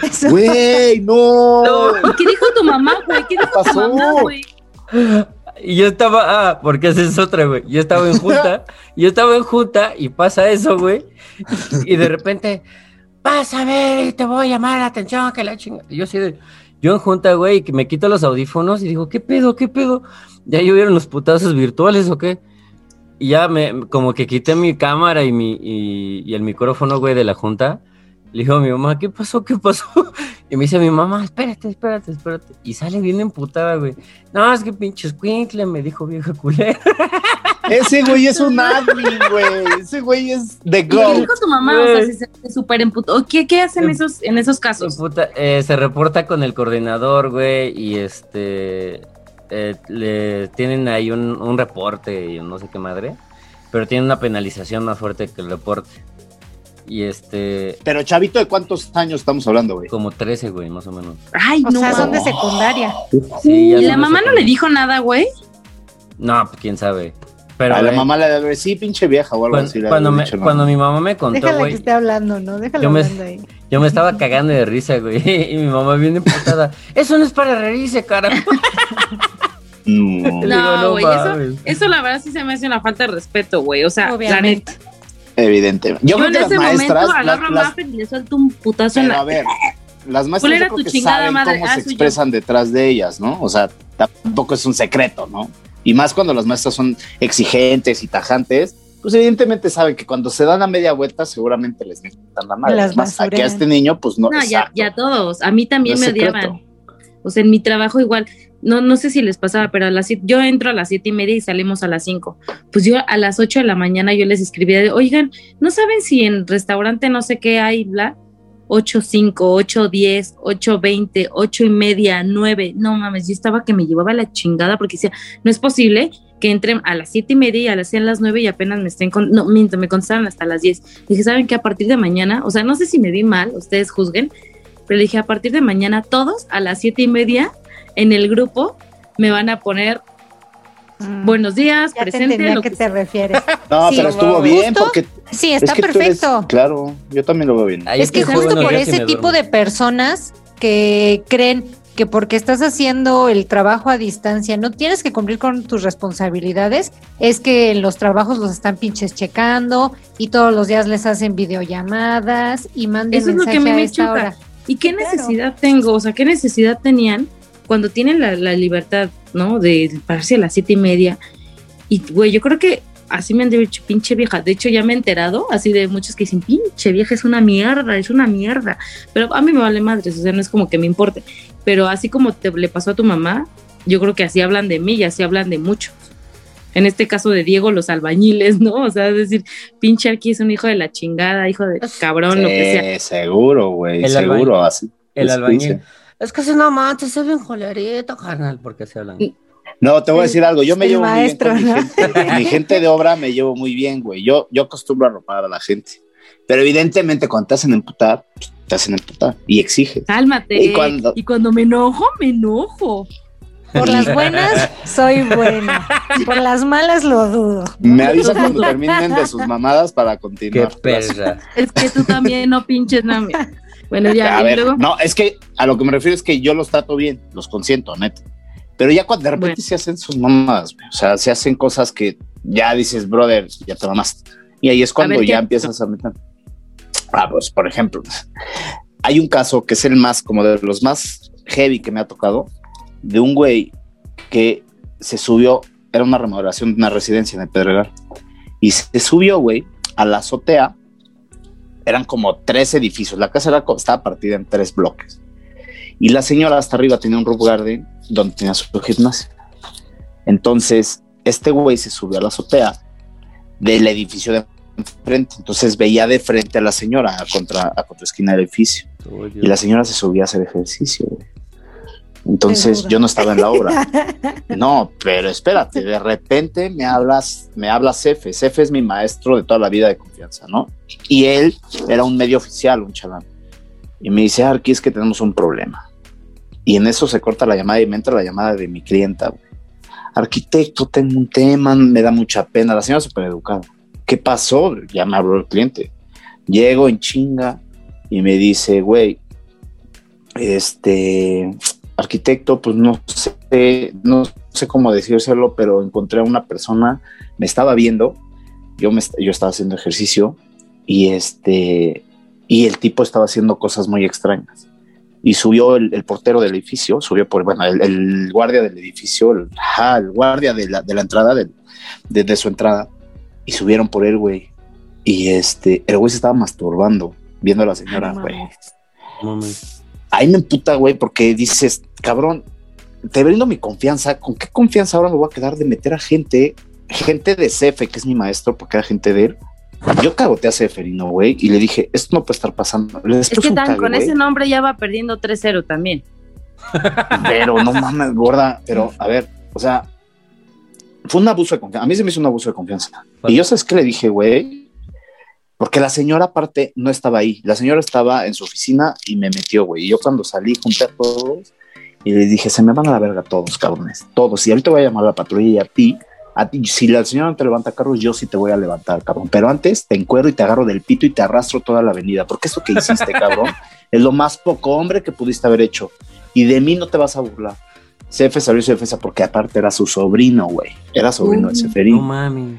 Eso- Güey, no. ¿Y qué dijo tu mamá, güey? ¿Qué dijo tu pasó? mamá, güey? Y yo estaba, ah, porque esa es otra, güey. Yo estaba en junta, yo estaba en junta y pasa eso, güey. Y de repente, vas a ver y te voy a llamar la atención, que la chinga. Yo así de, yo en junta, güey, que me quito los audífonos y digo, ¿qué pedo, qué pedo? ¿Ya llovieron los putazos virtuales o qué? Y ya me, como que quité mi cámara y mi, y, y el micrófono, güey, de la junta. Le digo a mi mamá, ¿qué pasó? ¿Qué pasó? Y me dice mi mamá, espérate, espérate, espérate. Y sale bien emputada, güey. No, es que pinches Quintle me dijo vieja culera. Ese güey es un admin, güey. Ese güey es The ¿Y qué Go. dijo tu mamá? O sea, si se súper emputó. ¿Qué, ¿Qué hacen Em- esos, en esos casos? Puta, eh, se reporta con el coordinador, güey, y este eh, le tienen ahí un, un reporte y no sé qué madre, pero tiene una penalización más fuerte que el reporte. Y este, Pero chavito, ¿de cuántos años estamos hablando, güey? como 13, güey, más o menos. Ay, O no. sea, son de secundaria. Sí, ya ¿Y la mamá no le dijo nada, güey? No, pues quién sabe. Pero a la güey, mamá le debe sí, pinche vieja o algo cuando, así. cuando me, dicho, ¿no? mi mamá me contó, Déjala que güey, esté hablando, ¿no? Déjala Yo me- hablando ahí. yo me estaba cagando de risa, güey, y mi mamá viene emputada. Eso no es para reírse, carajo. No, No, güey, eso, eso la verdad sí se me hace una falta de respeto, güey. O sea, la Obviamente. neta. Evidentemente. Yo, Yo, creo en que las ese maestras. momento las- agarro a las- Maffer y le suelto un putazo en pero la... a ver, las maestras ¿Cuál era yo creo que saben madre? cómo Ah, se yo. expresan detrás de ellas, ¿no? O sea, tampoco es un secreto, ¿no? Y más cuando las maestras son exigentes y tajantes, pues evidentemente saben que cuando se dan a media vuelta seguramente les metan la madre. Las Además, aquí a basurean. este niño, pues no. No, ya, ya todos. A mí también No me odiaban. O sea, en mi trabajo igual. No, no sé si les pasaba, pero a las yo entro a las siete y media y salimos a las cinco. Pues yo a las ocho de la mañana yo les escribía, oigan, ¿no saben si en restaurante no sé qué hay, bla? Ocho cinco, ocho diez, ocho veinte, ocho y media, nueve. No mames, yo estaba que me llevaba la chingada porque decía, no es posible que entren a las siete y media y a las sean las nueve y apenas me estén con, no, miento, me contestaron hasta las diez. Dije, ¿saben que a partir de mañana, o sea, no sé si me vi mal, ustedes juzguen, pero le dije, a partir de mañana todos a las siete y media en el grupo me van a poner Mm. buenos días, Ya te presente, a lo qué que te refieres. No, Sí, pero estuvo bien porque. Sí, es está que tú eres- perfecto. claro, yo también lo veo bien. Ay, Es que justo por ese tipo de personas que creen que porque estás haciendo el trabajo a distancia no tienes que cumplir con tus responsabilidades, es que en los trabajos los están pinches checando y todos los días les hacen videollamadas y manden Eso es lo que mensaje a mí a me esta hora. ¿Y qué Claro. necesidad tengo? O sea, ¿qué necesidad tenían cuando tienen la, la libertad, ¿no? De pararse a las siete y media. Y, güey, yo creo que así me han dicho, pinche vieja. De hecho, ya me he enterado, así de muchos que dicen, pinche vieja, es una mierda, es una mierda. Pero a mí me vale madres, o sea, no es como que me importe. Pero así como te le pasó a tu mamá, yo creo que así hablan de mí y así hablan de muchos. En este caso de Diego, los albañiles, ¿no? O sea, es decir, pinche aquí es un hijo de la chingada, hijo de cabrón, lo que sea. Sí, seguro, güey, El seguro. Así, El albañil. dice. Es que es una manta, se ven jolerito, carnal, porque se hablan. No, te voy a decir algo. Yo me El llevo maestro, muy bien con ¿no? mi gente. Mi gente de obra me llevo muy bien, güey. Yo, yo acostumbro a ropar a la gente. Pero evidentemente cuando te hacen emputar, pues, te hacen emputar y exiges. Cálmate. Y cuando- y cuando me enojo, me enojo. Por las buenas, soy buena. Por las malas, lo dudo. Me avisa cuando terminen de sus mamadas para Qué continuar. perra. Es que tú también no pinches nami. Bueno, ya, a y ver, luego. no, es que a lo que me refiero es que yo los trato bien, los consiento, neta. Pero ya cuando de repente Bueno. se hacen sus mamadas, o sea, se hacen cosas que ya dices, brother, ya te mamaste. Y ahí es cuando ver, ¿qué ya empiezas a meter. Ah, pues, por ejemplo, hay un caso que es el más, como de los más heavy que me ha tocado, de un güey que se subió, era una remodelación de una residencia en el Pedregal, y se subió, güey, a la azotea, eran como tres edificios, la casa era, estaba partida en tres bloques, y la señora hasta arriba tenía un roof garden donde tenía su gimnasio. Entonces, este güey se subió a la azotea del edificio de enfrente, entonces veía de frente a la señora a contra, a contraesquina del edificio. Y la señora se subía a hacer ejercicio. güey. Entonces yo no estaba en la obra. No, pero espérate, de repente me hablas, me habla Cefe. Cefe es mi maestro de toda la vida de confianza, ¿no? Y él era un medio oficial, un chalán. Y me dice, Arqui, es que tenemos un problema. Y en eso se corta la llamada y me entra la llamada de mi clienta. Arquitecto, tengo un tema, me da mucha pena. La señora súper educada. ¿qué pasó? Ya me habló el cliente. Llego en chinga y me dice, güey, este, arquitecto, pues no sé, no sé cómo decírselo, pero encontré a una persona, me estaba viendo, yo, me, yo estaba haciendo ejercicio y este, y el tipo estaba haciendo cosas muy extrañas. Y subió el, portero del edificio, subió por, bueno, el, guardia del edificio, el, el guardia de la, de la entrada, de, de, su entrada, y subieron por él, güey. Y este, el güey se estaba masturbando viendo a la señora, güey. Ahí me emputa, güey, porque dices, cabrón, te brindo mi confianza. ¿Con qué confianza ahora me voy a quedar de meter a gente, gente de Cefe, que es mi maestro, porque era gente de él? Yo cagoteé a Seferino, güey, y le dije, esto no puede estar pasando. es que tan, con ese nombre ya va perdiendo 3-0 también. Pero no mames, gorda, pero a ver, o sea, fue un abuso de confianza. A mí se me hizo un abuso de confianza. Y yo sabes qué le dije, güey, porque la señora aparte no estaba ahí. La señora estaba en su oficina y me metió, güey. Y yo cuando salí junté a todos y le dije, se me van a la verga todos, cabrones, todos. Y ahorita voy a llamar a la patrulla y a ti, a ti, si la señora no te levanta carros, yo sí te voy a levantar, cabrón. Pero antes te encuero y te agarro del pito y te arrastro toda la avenida. Porque eso que hiciste, cabrón, es lo más poco hombre que pudiste haber hecho. Y de mí no te vas a burlar. CF salió su defensa porque aparte era su sobrino, güey. Era sobrino de Seferín. No mami.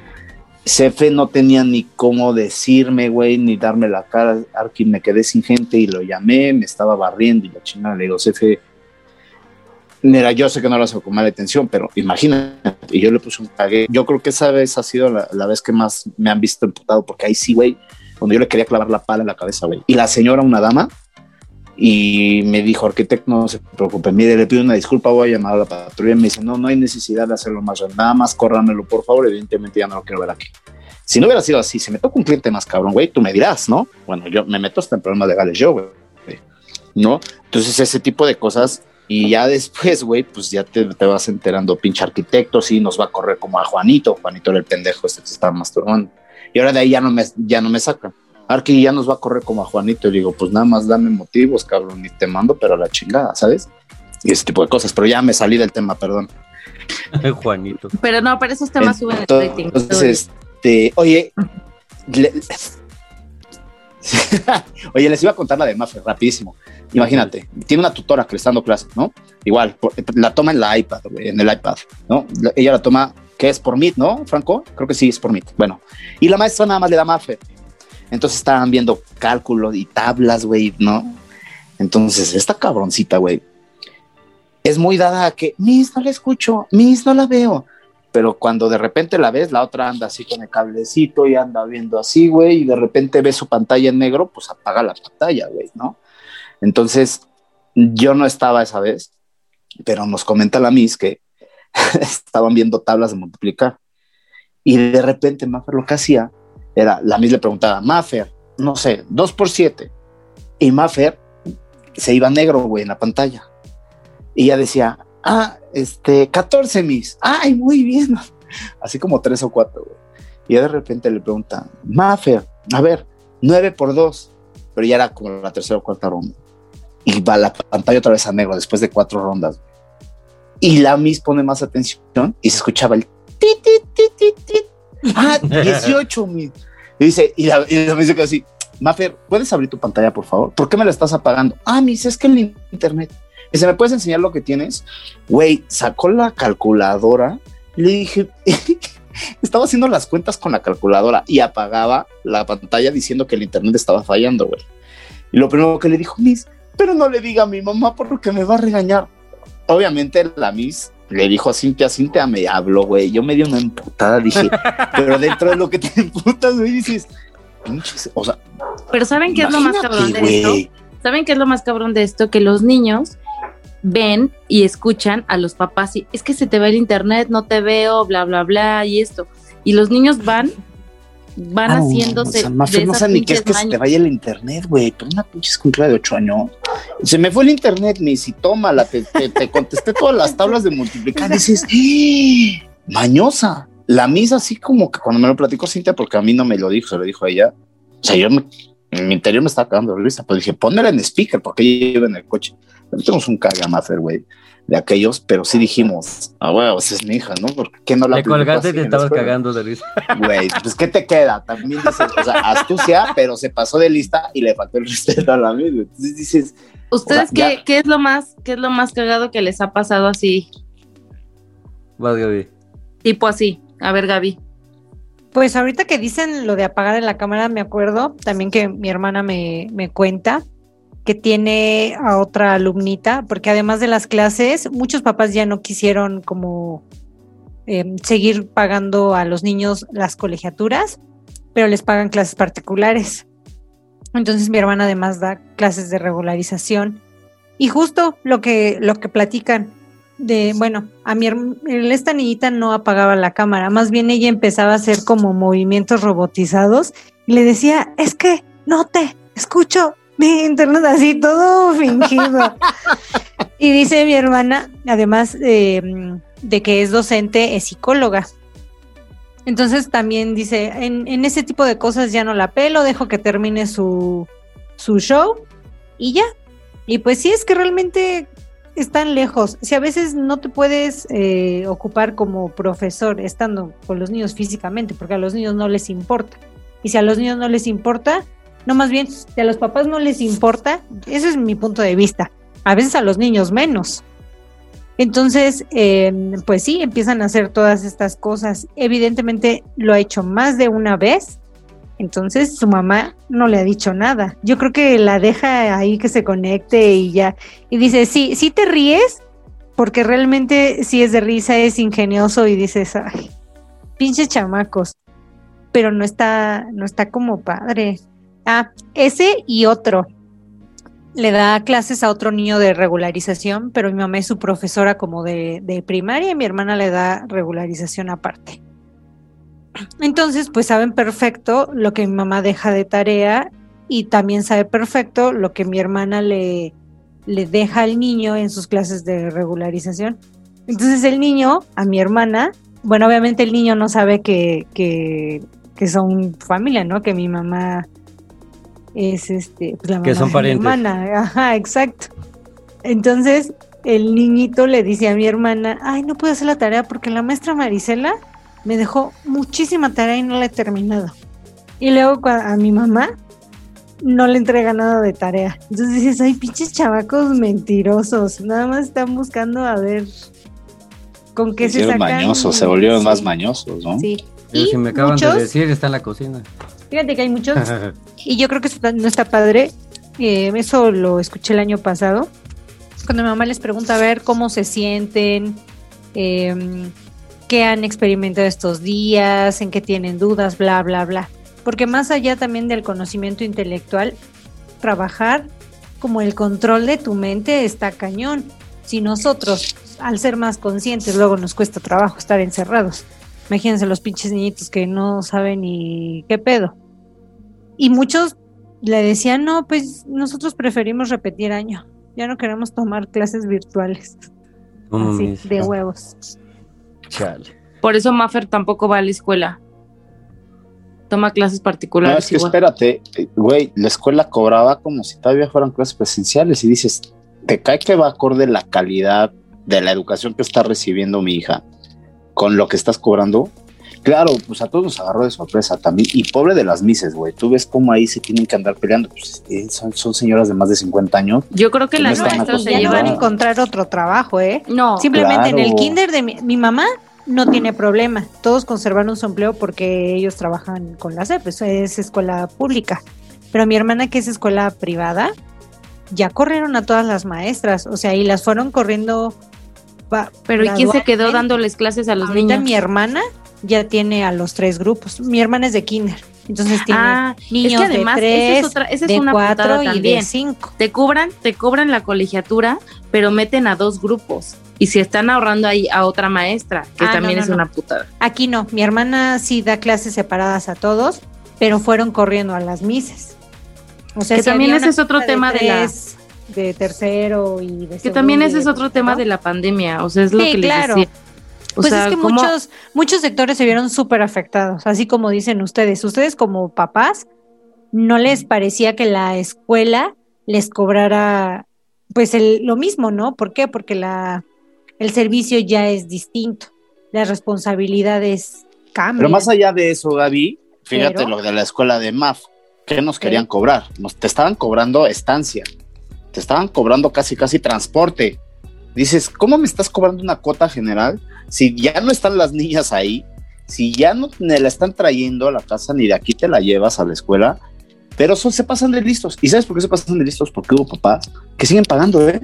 Cefe no tenía ni cómo decirme, güey, ni darme la cara. Arki me quedé sin gente y lo llamé, me estaba barriendo y la chingada le digo, Cefe, mira, yo sé que no lo hace con mala atención, pero imagínate, y yo le puse un cague. Yo creo que esa vez ha sido la, vez que más me han visto emputado, porque ahí sí, güey, cuando yo le quería clavar la pala en la cabeza, güey. Y la señora, una dama, y me dijo, arquitecto, no se preocupe, mire, le pido una disculpa, voy a llamar a la patrulla. Me dice, no, no hay necesidad de hacerlo más, nada más córramelo, por favor, evidentemente ya no lo quiero ver aquí. Si no hubiera sido así, si me toca un cliente más cabrón, güey, tú me dirás, ¿no? Bueno, yo me meto hasta en problemas legales yo, güey, ¿no? Entonces ese tipo de cosas y ya después, güey, pues ya te, te, vas enterando, pinche arquitecto, sí, nos va a correr como a Juanito, Juanito era el pendejo este que se estaba masturbando. Y ahora de ahí ya no me, ya no me sacan. Arqui ya nos va a correr como a Juanito. Y digo, pues nada más dame motivos, cabrón, y te mando, pero a la chingada, ¿sabes? Y ese tipo de cosas. Pero ya me salí del tema, perdón. Juanito. Pero no, pero esos temas suben el rating. Entonces, este, oye, oye, les iba a contar la de Maffer rapidísimo. Imagínate, tiene una tutora que le está dando clases, ¿no? Igual, la toma en la iPad, en el iPad, ¿no? Ella la toma, que es por Meet, ¿no, Franco? Creo que sí, es por Meet. Bueno, y la maestra nada más le da Maffer entonces estaban viendo cálculos y tablas, güey, ¿no? Entonces, esta cabroncita, güey, es muy dada a que, Miss, no la escucho, Miss, no la veo. Pero cuando de repente la ves, la otra anda así con el cablecito y anda viendo así, güey, y de repente ve su pantalla en negro, pues apaga la pantalla, güey, ¿no? Entonces, yo no estaba esa vez, pero nos comenta la Miss que estaban viendo tablas de multiplicar. Y de repente Maffer lo que hacía era, la misma le preguntaba, Maffer, no sé, 2 por 7. Y Maffer se iba negro, güey, en la pantalla. Y ella decía, ah, este, 14 mis. Ay, muy bien. Así como 3 o 4, güey. Y de repente le pregunta, Maffer, a ver, 9 por 2. Pero ya era como la tercera o cuarta ronda. Y va la pantalla otra vez a negro después de cuatro rondas. Y la Miss pone más atención y se escuchaba el tit, tit, tit, tit, Ah, 18 mil. Y dice, y, me dice que así, Mafer, ¿puedes abrir tu pantalla, por favor? ¿Por qué me la estás apagando? Ah, mis, es que el internet. Dice, ¿me puedes enseñar lo que tienes? Güey, sacó la calculadora. Le dije, estaba haciendo las cuentas con la calculadora y apagaba la pantalla diciendo que el internet estaba fallando, güey. Y lo primero que le dijo, Miss, pero no le diga a mi mamá porque me va a regañar. Obviamente la Miss le dijo a Cintia, Cintia me habló, güey. Yo me di una emputada, dije, pero dentro de lo que te emputas, güey, dices, o sea. Pero ¿saben qué es lo más cabrón de esto? ¿Saben qué es lo más cabrón de esto? Que los niños ven y escuchan a los papás y es que se te ve el internet, no te veo, bla, bla, bla, y esto. Y los niños van van haciéndose. O sea, no saben ni qué es que se te vaya el internet, güey. Pero una pinche escuela de ocho años. Se me fue el internet, ni si tómala, te, te, contesté todas las tablas de multiplicar. dices, ¡Eh! mañosa. La misa, así como que cuando me lo platicó Cintia, porque a mí no me lo dijo, se lo dijo ella. O sea, yo en mi interior me estaba cagando de risa. Pues dije, ponela en speaker, porque ella iba en el coche. Tenemos un cagamafer, güey. De aquellos, pero sí dijimos, ah, bueno, esa es mi hija, ¿no? ¿Por qué no la Te colgaste y te estabas cagando de risa. Güey, pues ¿qué te queda? También dices, o sea, astucia, pero se pasó de lista y le faltó el respeto a la misma. Entonces dices... ¿Ustedes qué, qué, es lo más, qué es lo más cagado que les ha pasado así? Vas, Gaby. Tipo así. A ver, Gaby. Pues ahorita que dicen lo de apagar en la cámara, me acuerdo también que mi hermana me, me cuenta que tiene a otra alumnita, porque además de las clases, muchos papás ya no quisieron como eh, seguir pagando a los niños las colegiaturas, pero les pagan clases particulares. Entonces mi hermana además da clases de regularización. Y justo lo que, lo que platican de, bueno, a mi esta niñita no apagaba la cámara, más bien ella empezaba a hacer como movimientos robotizados y le decía, es que no te escucho, mi internet así todo fingido. y dice mi hermana, además de que es docente, es psicóloga. Entonces también dice, en, en, ese tipo de cosas ya no la pelo, dejo que termine su, su show y ya. Y pues sí, es que realmente están lejos. Si a veces no te puedes eh, ocupar como profesor estando con los niños físicamente, porque a los niños no les importa. Y si a los niños no les importa, no, más bien, si a los papás no les importa, ese es mi punto de vista. A veces a los niños menos. Entonces, em, pues sí, empiezan a hacer todas estas cosas. Evidentemente lo ha hecho más de una vez. Entonces su mamá no le ha dicho nada. Yo creo que la deja ahí que se conecte y ya. Y dice, sí, sí te ríes, porque realmente si es de risa, es ingenioso y dices, ay, pinches chamacos. Pero no está, no está como padre. Ah, ese y otro. Le da clases a otro niño de regularización, pero mi mamá es su profesora como de, primaria y mi hermana le da regularización aparte. Entonces, pues saben perfecto lo que mi mamá deja de tarea y también sabe perfecto lo que mi hermana le, le deja al niño en sus clases de regularización. Entonces el niño, a mi hermana, bueno, obviamente el niño no sabe que, que son familia, ¿no? Que mi mamá es este, pues la mamá que son de mi hermana. Ajá, exacto. Entonces el niñito le dice a mi hermana, ay, no puedo hacer la tarea porque la maestra Marisela me dejó muchísima tarea y no la he terminado. Y luego a mi mamá no le entrega nada de tarea. Entonces dices, ay, pinches chavacos mentirosos, nada más están buscando a ver con qué se, se sacan. mañosos, se volvieron más mañosos, ¿no? Sí. Y si me acaban de decir, está en la cocina. Fíjate que hay muchos, y yo creo que no está padre. Eh, eso lo escuché el año pasado, cuando mi mamá les pregunta a ver cómo se sienten, eh, qué han experimentado estos días, en qué tienen dudas, bla, bla, bla. Porque más allá también del conocimiento intelectual, trabajar como el control de tu mente está cañón. Si nosotros, al ser más conscientes, luego nos cuesta trabajo estar encerrados. Imagínense los pinches niñitos que no saben ni qué pedo. Y muchos le decían, no, pues nosotros preferimos repetir año. Ya no queremos tomar clases virtuales. Así, de huevos. Chale. Por eso Maffer tampoco va a la escuela. Toma clases particulares. No, es que espérate, eh, güey, la escuela cobraba como si todavía fueran clases presenciales y dices, ¿te cae que va acorde la calidad de la educación que está recibiendo mi hija con lo que estás cobrando? Claro, pues a todos nos agarró de sorpresa también. Y pobre de las mises, güey. Tú ves cómo ahí se tienen que andar peleando. Pues, eh, son, son, señoras de más de 50 años. Yo creo que, que las no maestras se llevan a encontrar otro trabajo, ¿eh? No. Simplemente claro. en el kinder de mi, mi, mamá no tiene problema. Todos conservaron su empleo porque ellos trabajan con la CEP. Eso es escuela pública. Pero mi hermana, que es escuela privada, ya corrieron a todas las maestras. O sea, y las fueron corriendo. Pero ¿y quién se quedó dándoles clases a los Ahorita niños? Mi hermana ya tiene a los tres grupos. Mi hermana es de kinder. Entonces tiene ah, niños es que además, de tres, esa es, otra, esa es de una cuatro y también. de cinco. Te cobran, te cobran la colegiatura, pero meten a dos grupos. Y se están ahorrando ahí a otra maestra, que Ah, también no, es no, una putada. Aquí no. Mi hermana sí da clases separadas a todos, pero fueron corriendo a las mises. O sea, Que si también ese es otro tema de la- tres, de tercero y de Que también ese es otro tema de la pandemia, o sea, es lo Sí, que les claro. decía. O pues sea, es que ¿cómo- muchos, muchos sectores se vieron súper afectados, así como dicen ustedes. Ustedes como papás, ¿no les parecía que la escuela les cobrara pues el, lo mismo, ¿no? ¿Por qué? Porque la, el servicio ya es distinto, las responsabilidades cambian. Pero más allá de eso, Gaby, fíjate Pero- lo de la escuela de MAF. ¿Qué nos querían cobrar? Nos, te estaban cobrando estancia. Te estaban cobrando casi, casi transporte. Dices, ¿cómo me estás cobrando una cuota general si ya no están las niñas ahí? Si ya no me la están trayendo a la casa ni de aquí te la llevas a la escuela. Pero son, se pasan de listos. ¿Y sabes por qué se pasan de listos? Porque hubo papás que siguen pagando, ¿eh?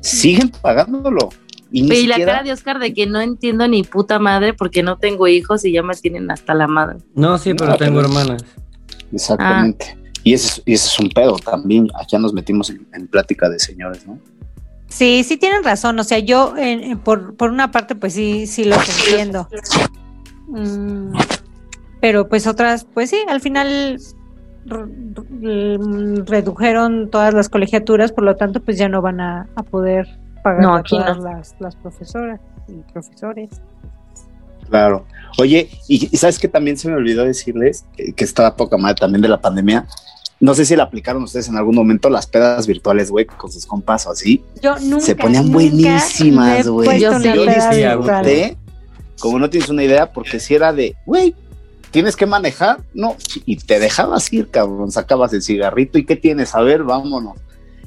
Siguen pagándolo. Y, ni Y la cara de Oscar de que no entiendo ni puta madre porque no tengo hijos y ya me tienen hasta la madre. No, sí, pero No, tengo pero- hermanas. Exactamente. Y, ese es, y ese es un pedo también. Allá nos metimos en, en plática de señores, ¿no? Sí, sí tienen razón. O sea, yo en- en- por, por una parte, pues sí, sí los entiendo. Mm, pero pues otras, pues sí, al final redujeron todas las colegiaturas, por lo tanto, pues ya no van a, a poder pagar No, a todas no. las, las profesoras y profesores. Claro. Oye, y, y sabes que también se me olvidó decirles que, que estaba poca madre también de la pandemia. No sé si la aplicaron ustedes en algún momento las pedas virtuales, güey, con sus compas o así. Yo nunca, Se ponían nunca buenísimas, güey. Yo Yo disfruté, como no tienes una idea, porque si era de, güey, tienes que manejar, no, y te dejabas ir, cabrón, sacabas el cigarrito y qué tienes, a ver, vámonos.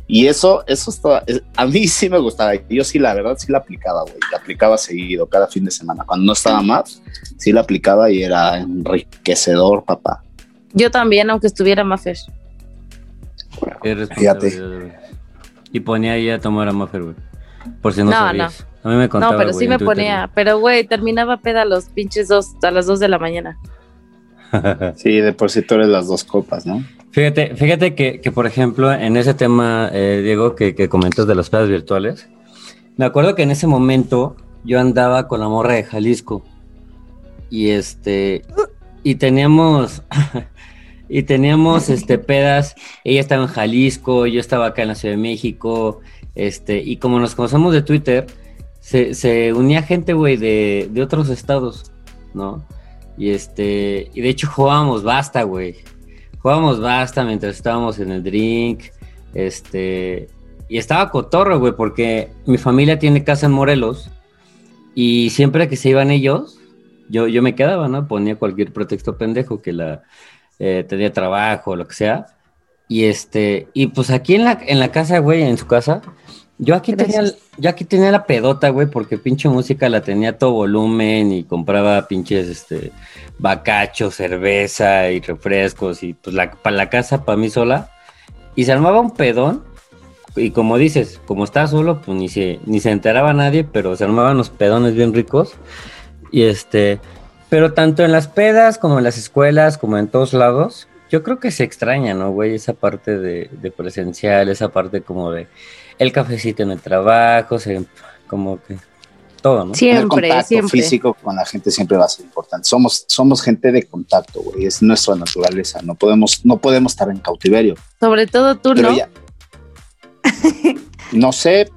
Y eso, eso estaba, es- a mí sí me gustaba, yo sí, la verdad, sí la aplicaba, güey, la aplicaba seguido, cada fin de semana, cuando no estaba más, sí la aplicaba y era enriquecedor, papá. Yo también, aunque estuviera Maffer. Qué güey. Y ponía ahí a tomar a Maffer, güey. Por si no, No, sabías. A mí me contaba, No, pero güey, sí me Twitter, ponía. Pero, güey, terminaba peda a los pinches dos, a las dos de la mañana. Sí, de por sí tú eres las dos copas, ¿no? Fíjate, fíjate que, que, por ejemplo, en ese tema, eh, Diego, que, que comentas de las pedas virtuales, me acuerdo que en ese momento yo andaba con la morra de Jalisco y este, y teníamos, y teníamos este pedas, ella estaba en Jalisco, yo estaba acá en la Ciudad de México, este, y como nos conocemos de Twitter, se, se unía gente, güey, de, de otros estados, ¿no? Y este, y de hecho jugábamos basta, güey. Jugábamos basta mientras estábamos en el drink. Este, y estaba cotorro, güey, porque mi familia tiene casa en Morelos. Y siempre que se iban ellos, yo, yo me quedaba, ¿no? Ponía cualquier pretexto pendejo que la eh, tenía trabajo lo que sea. Y este, y pues aquí en la, en la casa, güey, en su casa, yo aquí tenía, Gracias. yo aquí tenía la pedota, güey, porque pinche música la tenía a todo volumen y compraba pinches, este, bacacho, cerveza y refrescos y pues la, para la casa, para mí sola. Y se armaba un pedón. Y como dices, como estaba solo, pues ni se, ni se enteraba nadie, pero se armaban los pedones bien ricos. Y este, pero tanto en las pedas como en las escuelas, como en todos lados, yo creo que se extraña, ¿no, güey? Esa parte de, de presencial, esa parte como de el cafecito en el trabajo, se, como que todo, ¿no? Tener Siempre, contacto siempre. físico con la gente siempre va a ser importante. Somos, somos gente de contacto, güey. Es nuestra naturaleza. No podemos, no podemos estar en cautiverio. Sobre todo tú, Pero ¿no? ya. No sé,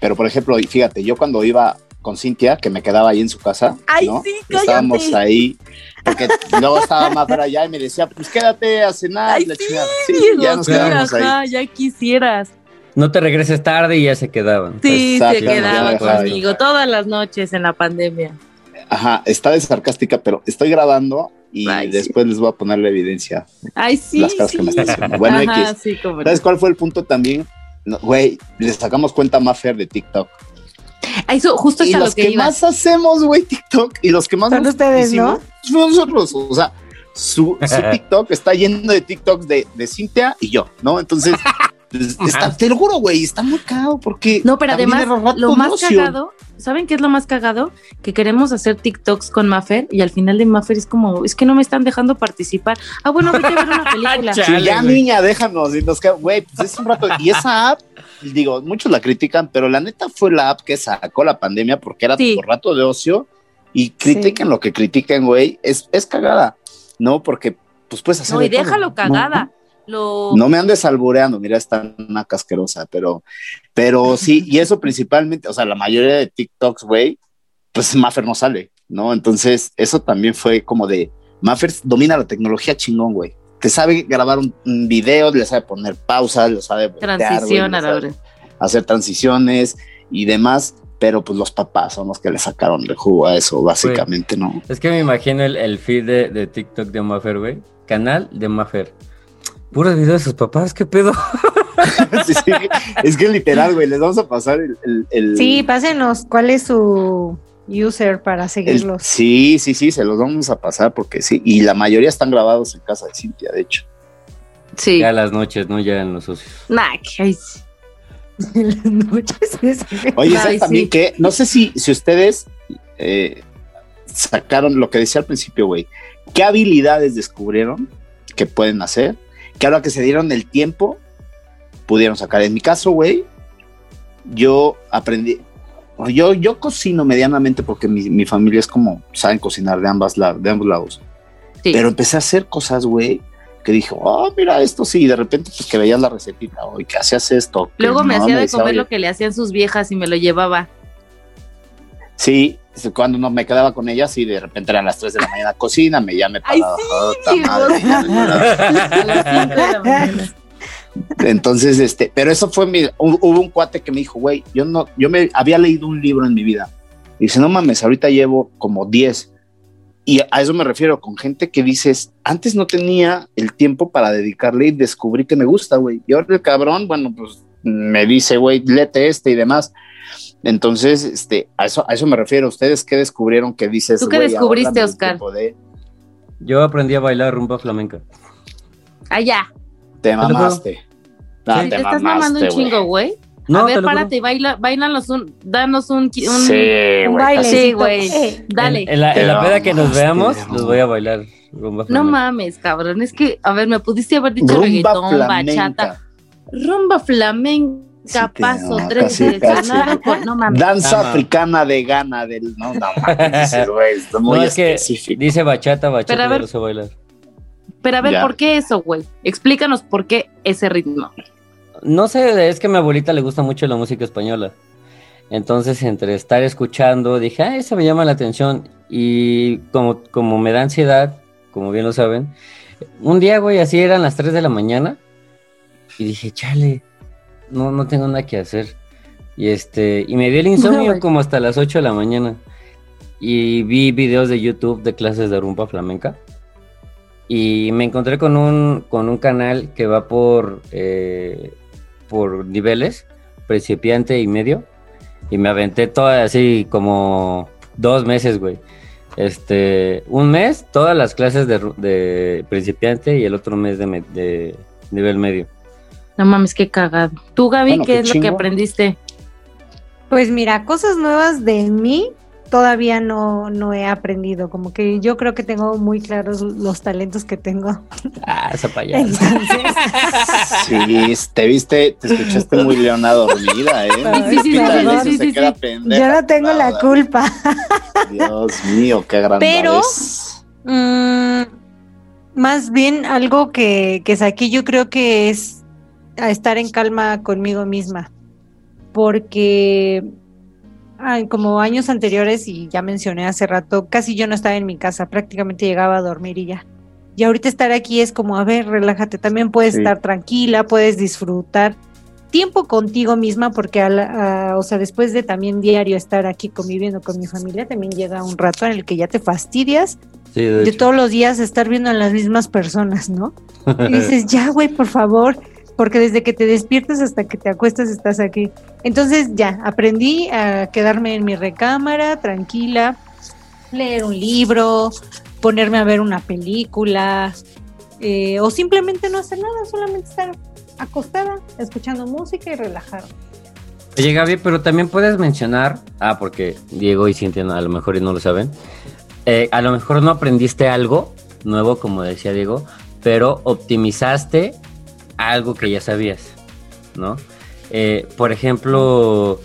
pero por ejemplo, fíjate, yo cuando iba con Cintia, que me quedaba ahí en su casa, Ay, ¿no? sí, cállate. Estábamos ahí, porque luego estaba más para allá y me decía, pues quédate a cenar. Ay, la sí. Sí, Diego, ya nos quedamos ahí. ya quisieras. No te regreses tarde y ya se quedaban. Sí, Exacto, se ya me quedaba dejaba ahí. conmigo todas las noches en la pandemia. Ajá, está de sarcástica, pero estoy grabando y Ay, sí. después les voy a poner la evidencia, Ay, sí. las caras sí. que me está haciendo. Bueno, Ajá, X. sí, no. ¿Sabes cuál fue el punto también? No, Güey, les sacamos cuenta más Fer de TikTok. Eso, justo es a lo los que, que, iba. más hacemos, güey, TikTok, y los que más Son ustedes, hicimos, fuimos nosotros. O sea, su, su TikTok está lleno de TikToks de, de Cintia y yo, ¿no? Entonces, está, te lo juro, güey, está muy cagado porque. No, pero además, lo más cagado, ¿saben qué es lo más cagado? Que queremos hacer TikToks con Maffer y al final de Maffer es como, es que no me están dejando participar. Ah, bueno, vete a ver una película. Cha- Sí, Chale, ya, niña, déjanos. Y nos queda, güey, pues es un rato. Y esa app, digo, muchos la critican, pero la neta fue la app que sacó la pandemia porque era Sí. por rato de ocio. Y critiquen lo que critiquen, güey, es, es cagada, ¿no? Porque, pues puedes hacer. no, y todo, déjalo ¿no? Lo... No me andes albureando, mira, está una casquerosa, pero, pero sí, y eso principalmente, o sea, la mayoría de TikToks, güey, pues Maffer no sale, ¿no? Entonces, eso también fue como de, Maffer domina la tecnología chingón, güey. Te sabe grabar un, un video, le sabe poner pausas, le sabe Transición le a la sabe hora. hacer transiciones y demás. pero pues los papás son los que le sacaron de jugo a eso, básicamente, ¿no? Es que me imagino el, el feed de, de TikTok de Maffer, güey. Canal de Maffer. Puros videos de sus papás, ¿qué pedo? Sí, sí, es que literal, güey, les vamos a pasar el... el- el- Sí, pásenos cuál es su user para el- seguirlos. sí, sí, sí, se los vamos a pasar porque sí, y la mayoría están grabados en casa de Cintia, de hecho. Sí. Ya a las noches, ¿no? Ya en los socios. Nah, que- ay, sí. En las noches. es- Oye, Ay, ¿sabes sí. también que No sé si, si ustedes eh, sacaron lo que decía al principio, güey. ¿Qué habilidades descubrieron que pueden hacer? Que ahora que se dieron el tiempo, pudieron sacar. En mi caso, güey, yo aprendí. Yo, yo cocino medianamente porque mi, mi familia es como, saben cocinar de, ambas la- de ambos lados. Sí. Pero empecé a hacer cosas, güey, que dije, oh, mira esto sí, y de repente pues que veías la recetita, oye, que hacías esto. Luego me no, hacía de decía, comer "Oye, lo que le hacían sus viejas y me lo llevaba. Sí, cuando no me quedaba con ellas y de repente eran las 3 de la mañana, cocíname, ya me Ay, paraba. sí, "Puta sí, madre, ya me paraba". A las cinco de la mañana. Entonces, este, pero eso fue mi, hu- hubo un cuate que me dijo, güey, yo no, yo me había leído un libro en mi vida. Y dice, no mames, ahorita llevo como 10. Y a eso me refiero, con gente que dices, antes no tenía el tiempo para dedicarle y descubrí que me gusta, güey. Y ahora el cabrón, bueno, pues me dice, güey, lete este y demás. Entonces, este, a eso, a eso me refiero. ¿Ustedes qué descubrieron que dices? ¿Tú qué "Güey, ahora descubriste, Oscar? de- Yo aprendí a bailar rumba flamenca. Allá. Te lo juro. mamaste. No, Sí, te te estás mamando un chingo, güey. No, a te ver, párate y baila, bailanos un, danos un, un Sí, Un güey. baile. Sí, güey. Eh, dale. En, en la, en la Te peda que nos veamos, te los voy a bailar rumba No flamenca. mames, cabrón. Es que, a ver, me pudiste haber dicho Rumba reggaetón, flamenca. bachata. Rumba flamenca, Sí, paso, no, tres, casi, casi. no mames. Danza Ama. africana de Ghana del no, no mames, güey, está muy No, es que dice bachata, bachata, Pero a ver- lo sé bailar. Pero a ver, Ya. ¿por qué eso, güey? Explícanos por qué ese ritmo. No sé, es que a mi abuelita le gusta mucho la música española. Entonces, entre estar escuchando, dije, ah, esa me llama la atención. Y como, como me da ansiedad, como bien lo saben, un día, güey, así eran las 3 de la mañana. Y dije, chale, no, no tengo nada que hacer. Y este, y me dio el insomnio como hasta las 8 de la mañana. Y vi videos de YouTube de clases de rumba flamenca. Y me encontré con un, con un canal que va por, eh, por niveles, principiante y medio. Y me aventé toda así como dos meses, güey. Este, un mes, todas las clases de, principiante y el otro mes de, me- de nivel medio. No mames, qué cagado. Tú, Gaby, Bueno, ¿qué qué es lo que aprendiste? Pues mira, cosas nuevas de mí todavía no, no he aprendido. Como que yo creo que tengo muy claros los talentos que tengo. Ah, esa payasa. Entonces, Sí, te viste, te escuchaste muy leona dormida, ¿eh? Sí, Pita yo no tengo la culpa. Dios mío, qué grande Pero-. Mm, más bien algo que, que saqué yo creo que es a estar en calma conmigo misma. Porque ay, como años anteriores, y ya mencioné hace rato, casi yo no estaba en mi casa, prácticamente llegaba a dormir y ya. Y ahorita estar aquí es como, a ver, relájate, también puedes Sí. estar tranquila, puedes disfrutar tiempo contigo misma, porque a la- a- o sea, después de también diario estar aquí conviviendo con mi familia, también llega un rato en el que ya te fastidias Sí, de de todos los días estar viendo a las mismas personas, ¿no? Y dices, ya, güey, por favor, porque desde que te despiertas hasta que te acuestas estás aquí. Entonces ya, aprendí a quedarme en mi recámara, tranquila, leer un libro, ponerme a ver una película, eh, o simplemente no hacer nada, solamente estar acostada, escuchando música y relajar. Oye, Gaby, pero también puedes mencionar, ah, porque Diego y Cintia a lo mejor y no lo saben, eh, a lo mejor no aprendiste algo nuevo, como decía Diego, pero optimizaste algo que ya sabías, ¿no? Eh, por ejemplo,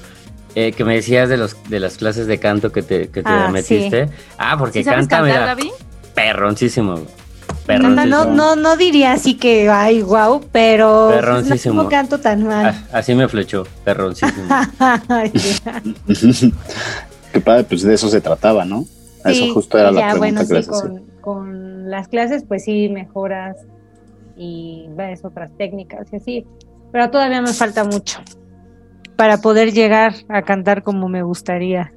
eh, que me decías de los de las clases de canto que te, que te Ah, metiste. Ah, porque ¿Sí sabes canta, cantar, mira, Gaby? perroncísimo. No, no, Perroncísimo. no, no diría así que, ay, wow, pero Perroncísimo. no canto tan mal. Ah, así me flechó, perroncísimo. Qué padre, pues de eso se trataba, ¿no? Sí, eso justo era la ya, pregunta bueno, que sí, les con las clases, pues sí, mejoras y ves otras técnicas y así, pero todavía me falta mucho. para poder llegar a cantar como me gustaría.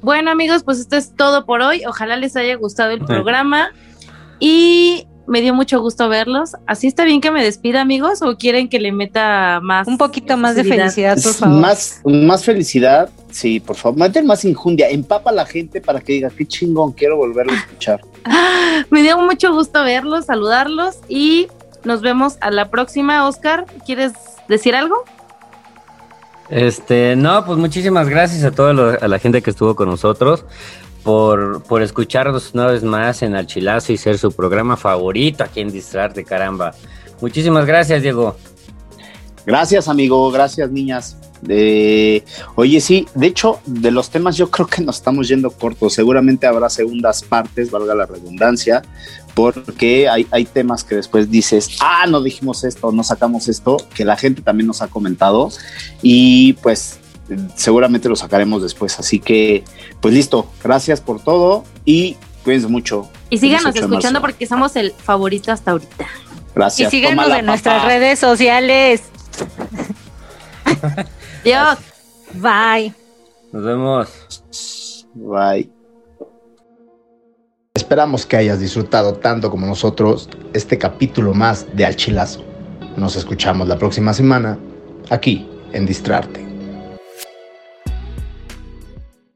Bueno amigos, pues esto es todo por hoy. Ojalá les haya gustado el programa y me dio mucho gusto verlos. ¿Así está bien que me despida amigos o quieren que le meta más? Un poquito más de felicidad, por favor. Más, más felicidad, sí, por favor. Meten más injundia, empapa a la gente para que diga, qué chingón, quiero volverlo a escuchar. me dio mucho gusto verlos, saludarlos y nos vemos a la próxima. Oscar, ¿quieres decir algo? Este, no, pues muchísimas gracias a toda a la gente que estuvo con nosotros por, por escucharnos una vez más en Alchilazo y ser su programa favorito aquí en Distrarte, caramba. Muchísimas gracias, Diego. Gracias, amigo. Gracias, niñas. oye, sí, de hecho, de los temas yo creo que nos estamos yendo cortos. Seguramente habrá segundas partes, valga la redundancia, porque hay, hay temas que después dices, ah, no dijimos esto, no sacamos esto, que la gente también nos ha comentado y pues seguramente lo sacaremos después. Así que, pues listo, gracias por todo y cuídense mucho. Y síganos escuchando porque somos el favorito hasta ahorita. Gracias. Y síganos en nuestras redes sociales. Dios. Bye. Nos vemos. Bye. Esperamos que hayas disfrutado tanto como nosotros este capítulo más de Alchilazo. Nos escuchamos la próxima semana aquí en Distrarte.